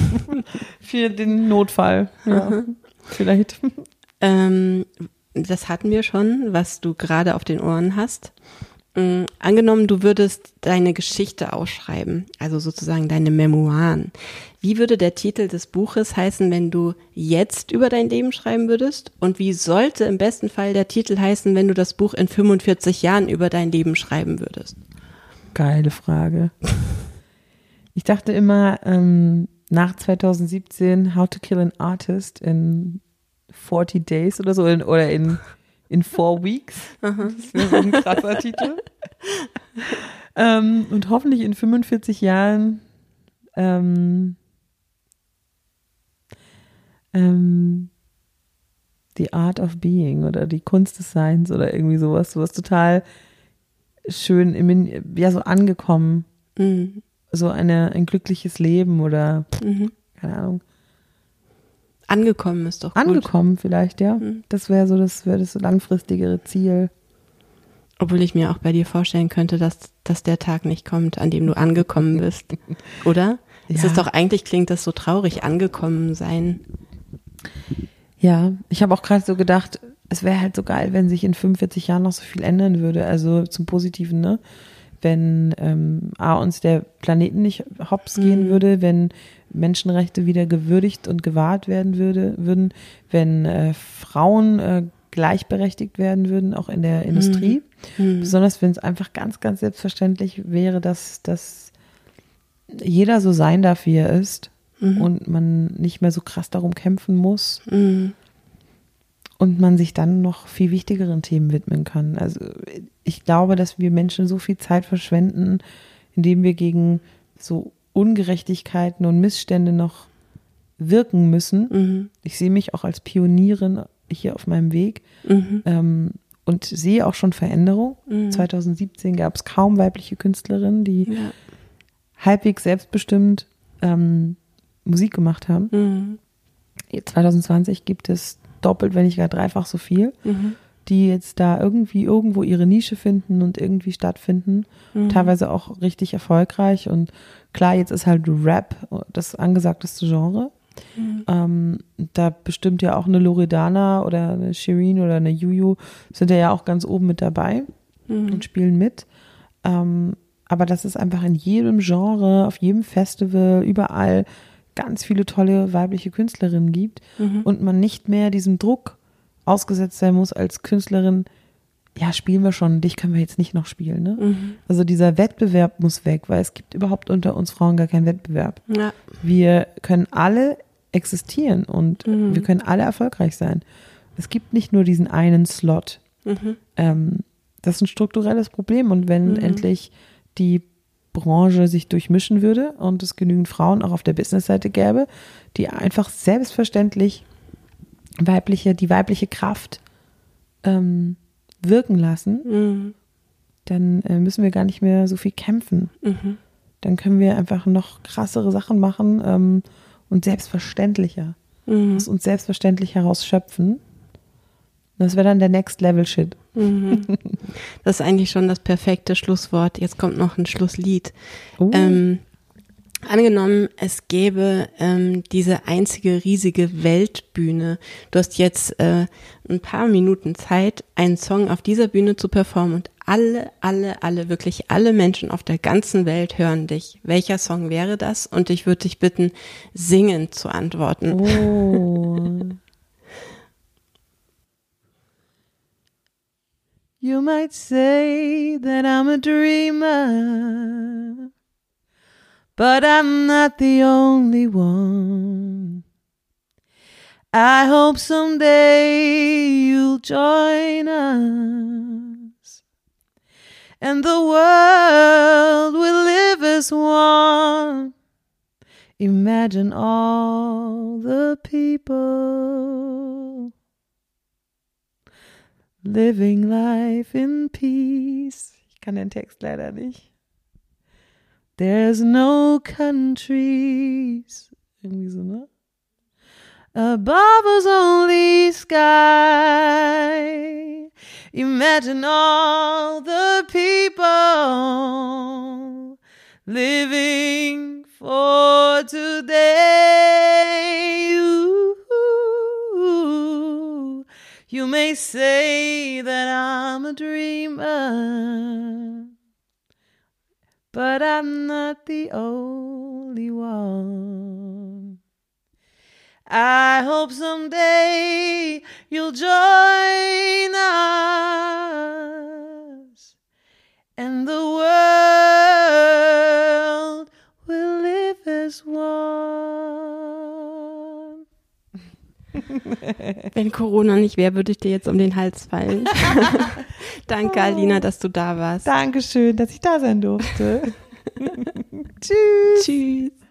Für den Notfall. Ja, vielleicht. Ähm, das hatten wir schon, was du gerade auf den Ohren hast. Ähm, angenommen, du würdest deine Geschichte ausschreiben, also sozusagen deine Memoiren. Wie würde der Titel des Buches heißen, wenn du jetzt über dein Leben schreiben würdest? Und wie sollte im besten Fall der Titel heißen, wenn du das Buch in 45 Jahren über dein Leben schreiben würdest? Geile Frage. Ich dachte immer, ähm, nach 2017 How to Kill an Artist in 40 Days oder so in, oder in in four weeks. Das wäre so ein krasser Titel. Ähm, und hoffentlich in 45 Jahren ähm, ähm, The Art of Being oder die Kunst des Seins oder irgendwie sowas, sowas total schön, im, ja, so angekommen. Mhm. So eine, ein glückliches Leben oder mhm. keine Ahnung. Angekommen ist doch gut. Angekommen vielleicht, ja. Mhm. Das wäre so das, wäre das langfristigere Ziel. Obwohl ich mir auch bei dir vorstellen könnte, dass, dass der Tag nicht kommt, an dem du angekommen bist. Oder? Ja. Es ist doch eigentlich, klingt das so traurig, angekommen sein. Ja, ich habe auch gerade so gedacht, es wäre halt so geil, wenn sich in 45 Jahren noch so viel ändern würde. Also zum Positiven, ne? Wenn ähm, A, uns der Planeten nicht hops gehen mhm. würde, wenn Menschenrechte wieder gewürdigt und gewahrt werden würde, würden, wenn äh, Frauen äh, gleichberechtigt werden würden, auch in der mhm. Industrie. Mhm. Besonders wenn es einfach ganz, ganz selbstverständlich wäre, dass, dass jeder so sein darf, wie er ist mhm. und man nicht mehr so krass darum kämpfen muss. Mhm. Und man sich dann noch viel wichtigeren Themen widmen kann. Also ich glaube, dass wir Menschen so viel Zeit verschwenden, indem wir gegen so Ungerechtigkeiten und Missstände noch wirken müssen. Mhm. Ich sehe mich auch als Pionierin hier auf meinem Weg mhm. ähm, und sehe auch schon Veränderung. Mhm. 2017 gab es kaum weibliche Künstlerinnen, die ja. halbwegs selbstbestimmt ähm, Musik gemacht haben. 2020 mhm. gibt es doppelt, wenn nicht gar dreifach so viel. Mhm die jetzt da irgendwie irgendwo ihre Nische finden und irgendwie stattfinden. Mhm. Teilweise auch richtig erfolgreich. Und klar, jetzt ist halt Rap das angesagteste Genre. Mhm. Ähm, da bestimmt ja auch eine Loredana oder eine Shirin oder eine Juju sind ja auch ganz oben mit dabei mhm. und spielen mit. Ähm, aber dass es einfach in jedem Genre, auf jedem Festival, überall ganz viele tolle weibliche Künstlerinnen gibt mhm. und man nicht mehr diesem Druck ausgesetzt sein muss als Künstlerin, ja, spielen wir schon, dich können wir jetzt nicht noch spielen. Ne? Mhm. Also dieser Wettbewerb muss weg, weil es gibt überhaupt unter uns Frauen gar keinen Wettbewerb. Ja. Wir können alle existieren und mhm. wir können alle erfolgreich sein. Es gibt nicht nur diesen einen Slot. Mhm. Ähm, das ist ein strukturelles Problem und wenn mhm. endlich die Branche sich durchmischen würde und es genügend Frauen auch auf der Businessseite gäbe, die einfach selbstverständlich weibliche, die weibliche Kraft ähm, wirken lassen, mhm. dann äh, müssen wir gar nicht mehr so viel kämpfen. Mhm. Dann können wir einfach noch krassere Sachen machen ähm, und selbstverständlicher mhm. aus uns selbstverständlich heraus schöpfen. Das wäre dann der Next Level Shit. Mhm. Das ist eigentlich schon das perfekte Schlusswort. Jetzt kommt noch ein Schlusslied. Uh. Ähm, Angenommen, es gäbe ähm, diese einzige riesige Weltbühne. Du hast jetzt äh, ein paar Minuten Zeit, einen Song auf dieser Bühne zu performen und alle, alle, alle, wirklich alle Menschen auf der ganzen Welt hören dich. Welcher Song wäre das? Und ich würde dich bitten, singend zu antworten. Oh. You might say that I'm a dreamer. But I'm not the only one. I hope someday you'll join us and the world will live as one. Imagine all the people living life in peace. Ich kann den Text leider nicht. There's no countries. Irgendwie so, ne? Above us only sky. Imagine all the people living for today. Ooh, you may say that I'm a dreamer but I'm not the only one. I hope someday you'll join us and the world will live as one. Wenn Corona nicht wäre, würde ich dir jetzt um den Hals fallen. Danke, Alina, dass du da warst. Dankeschön, dass ich da sein durfte. Tschüss. Tschüss.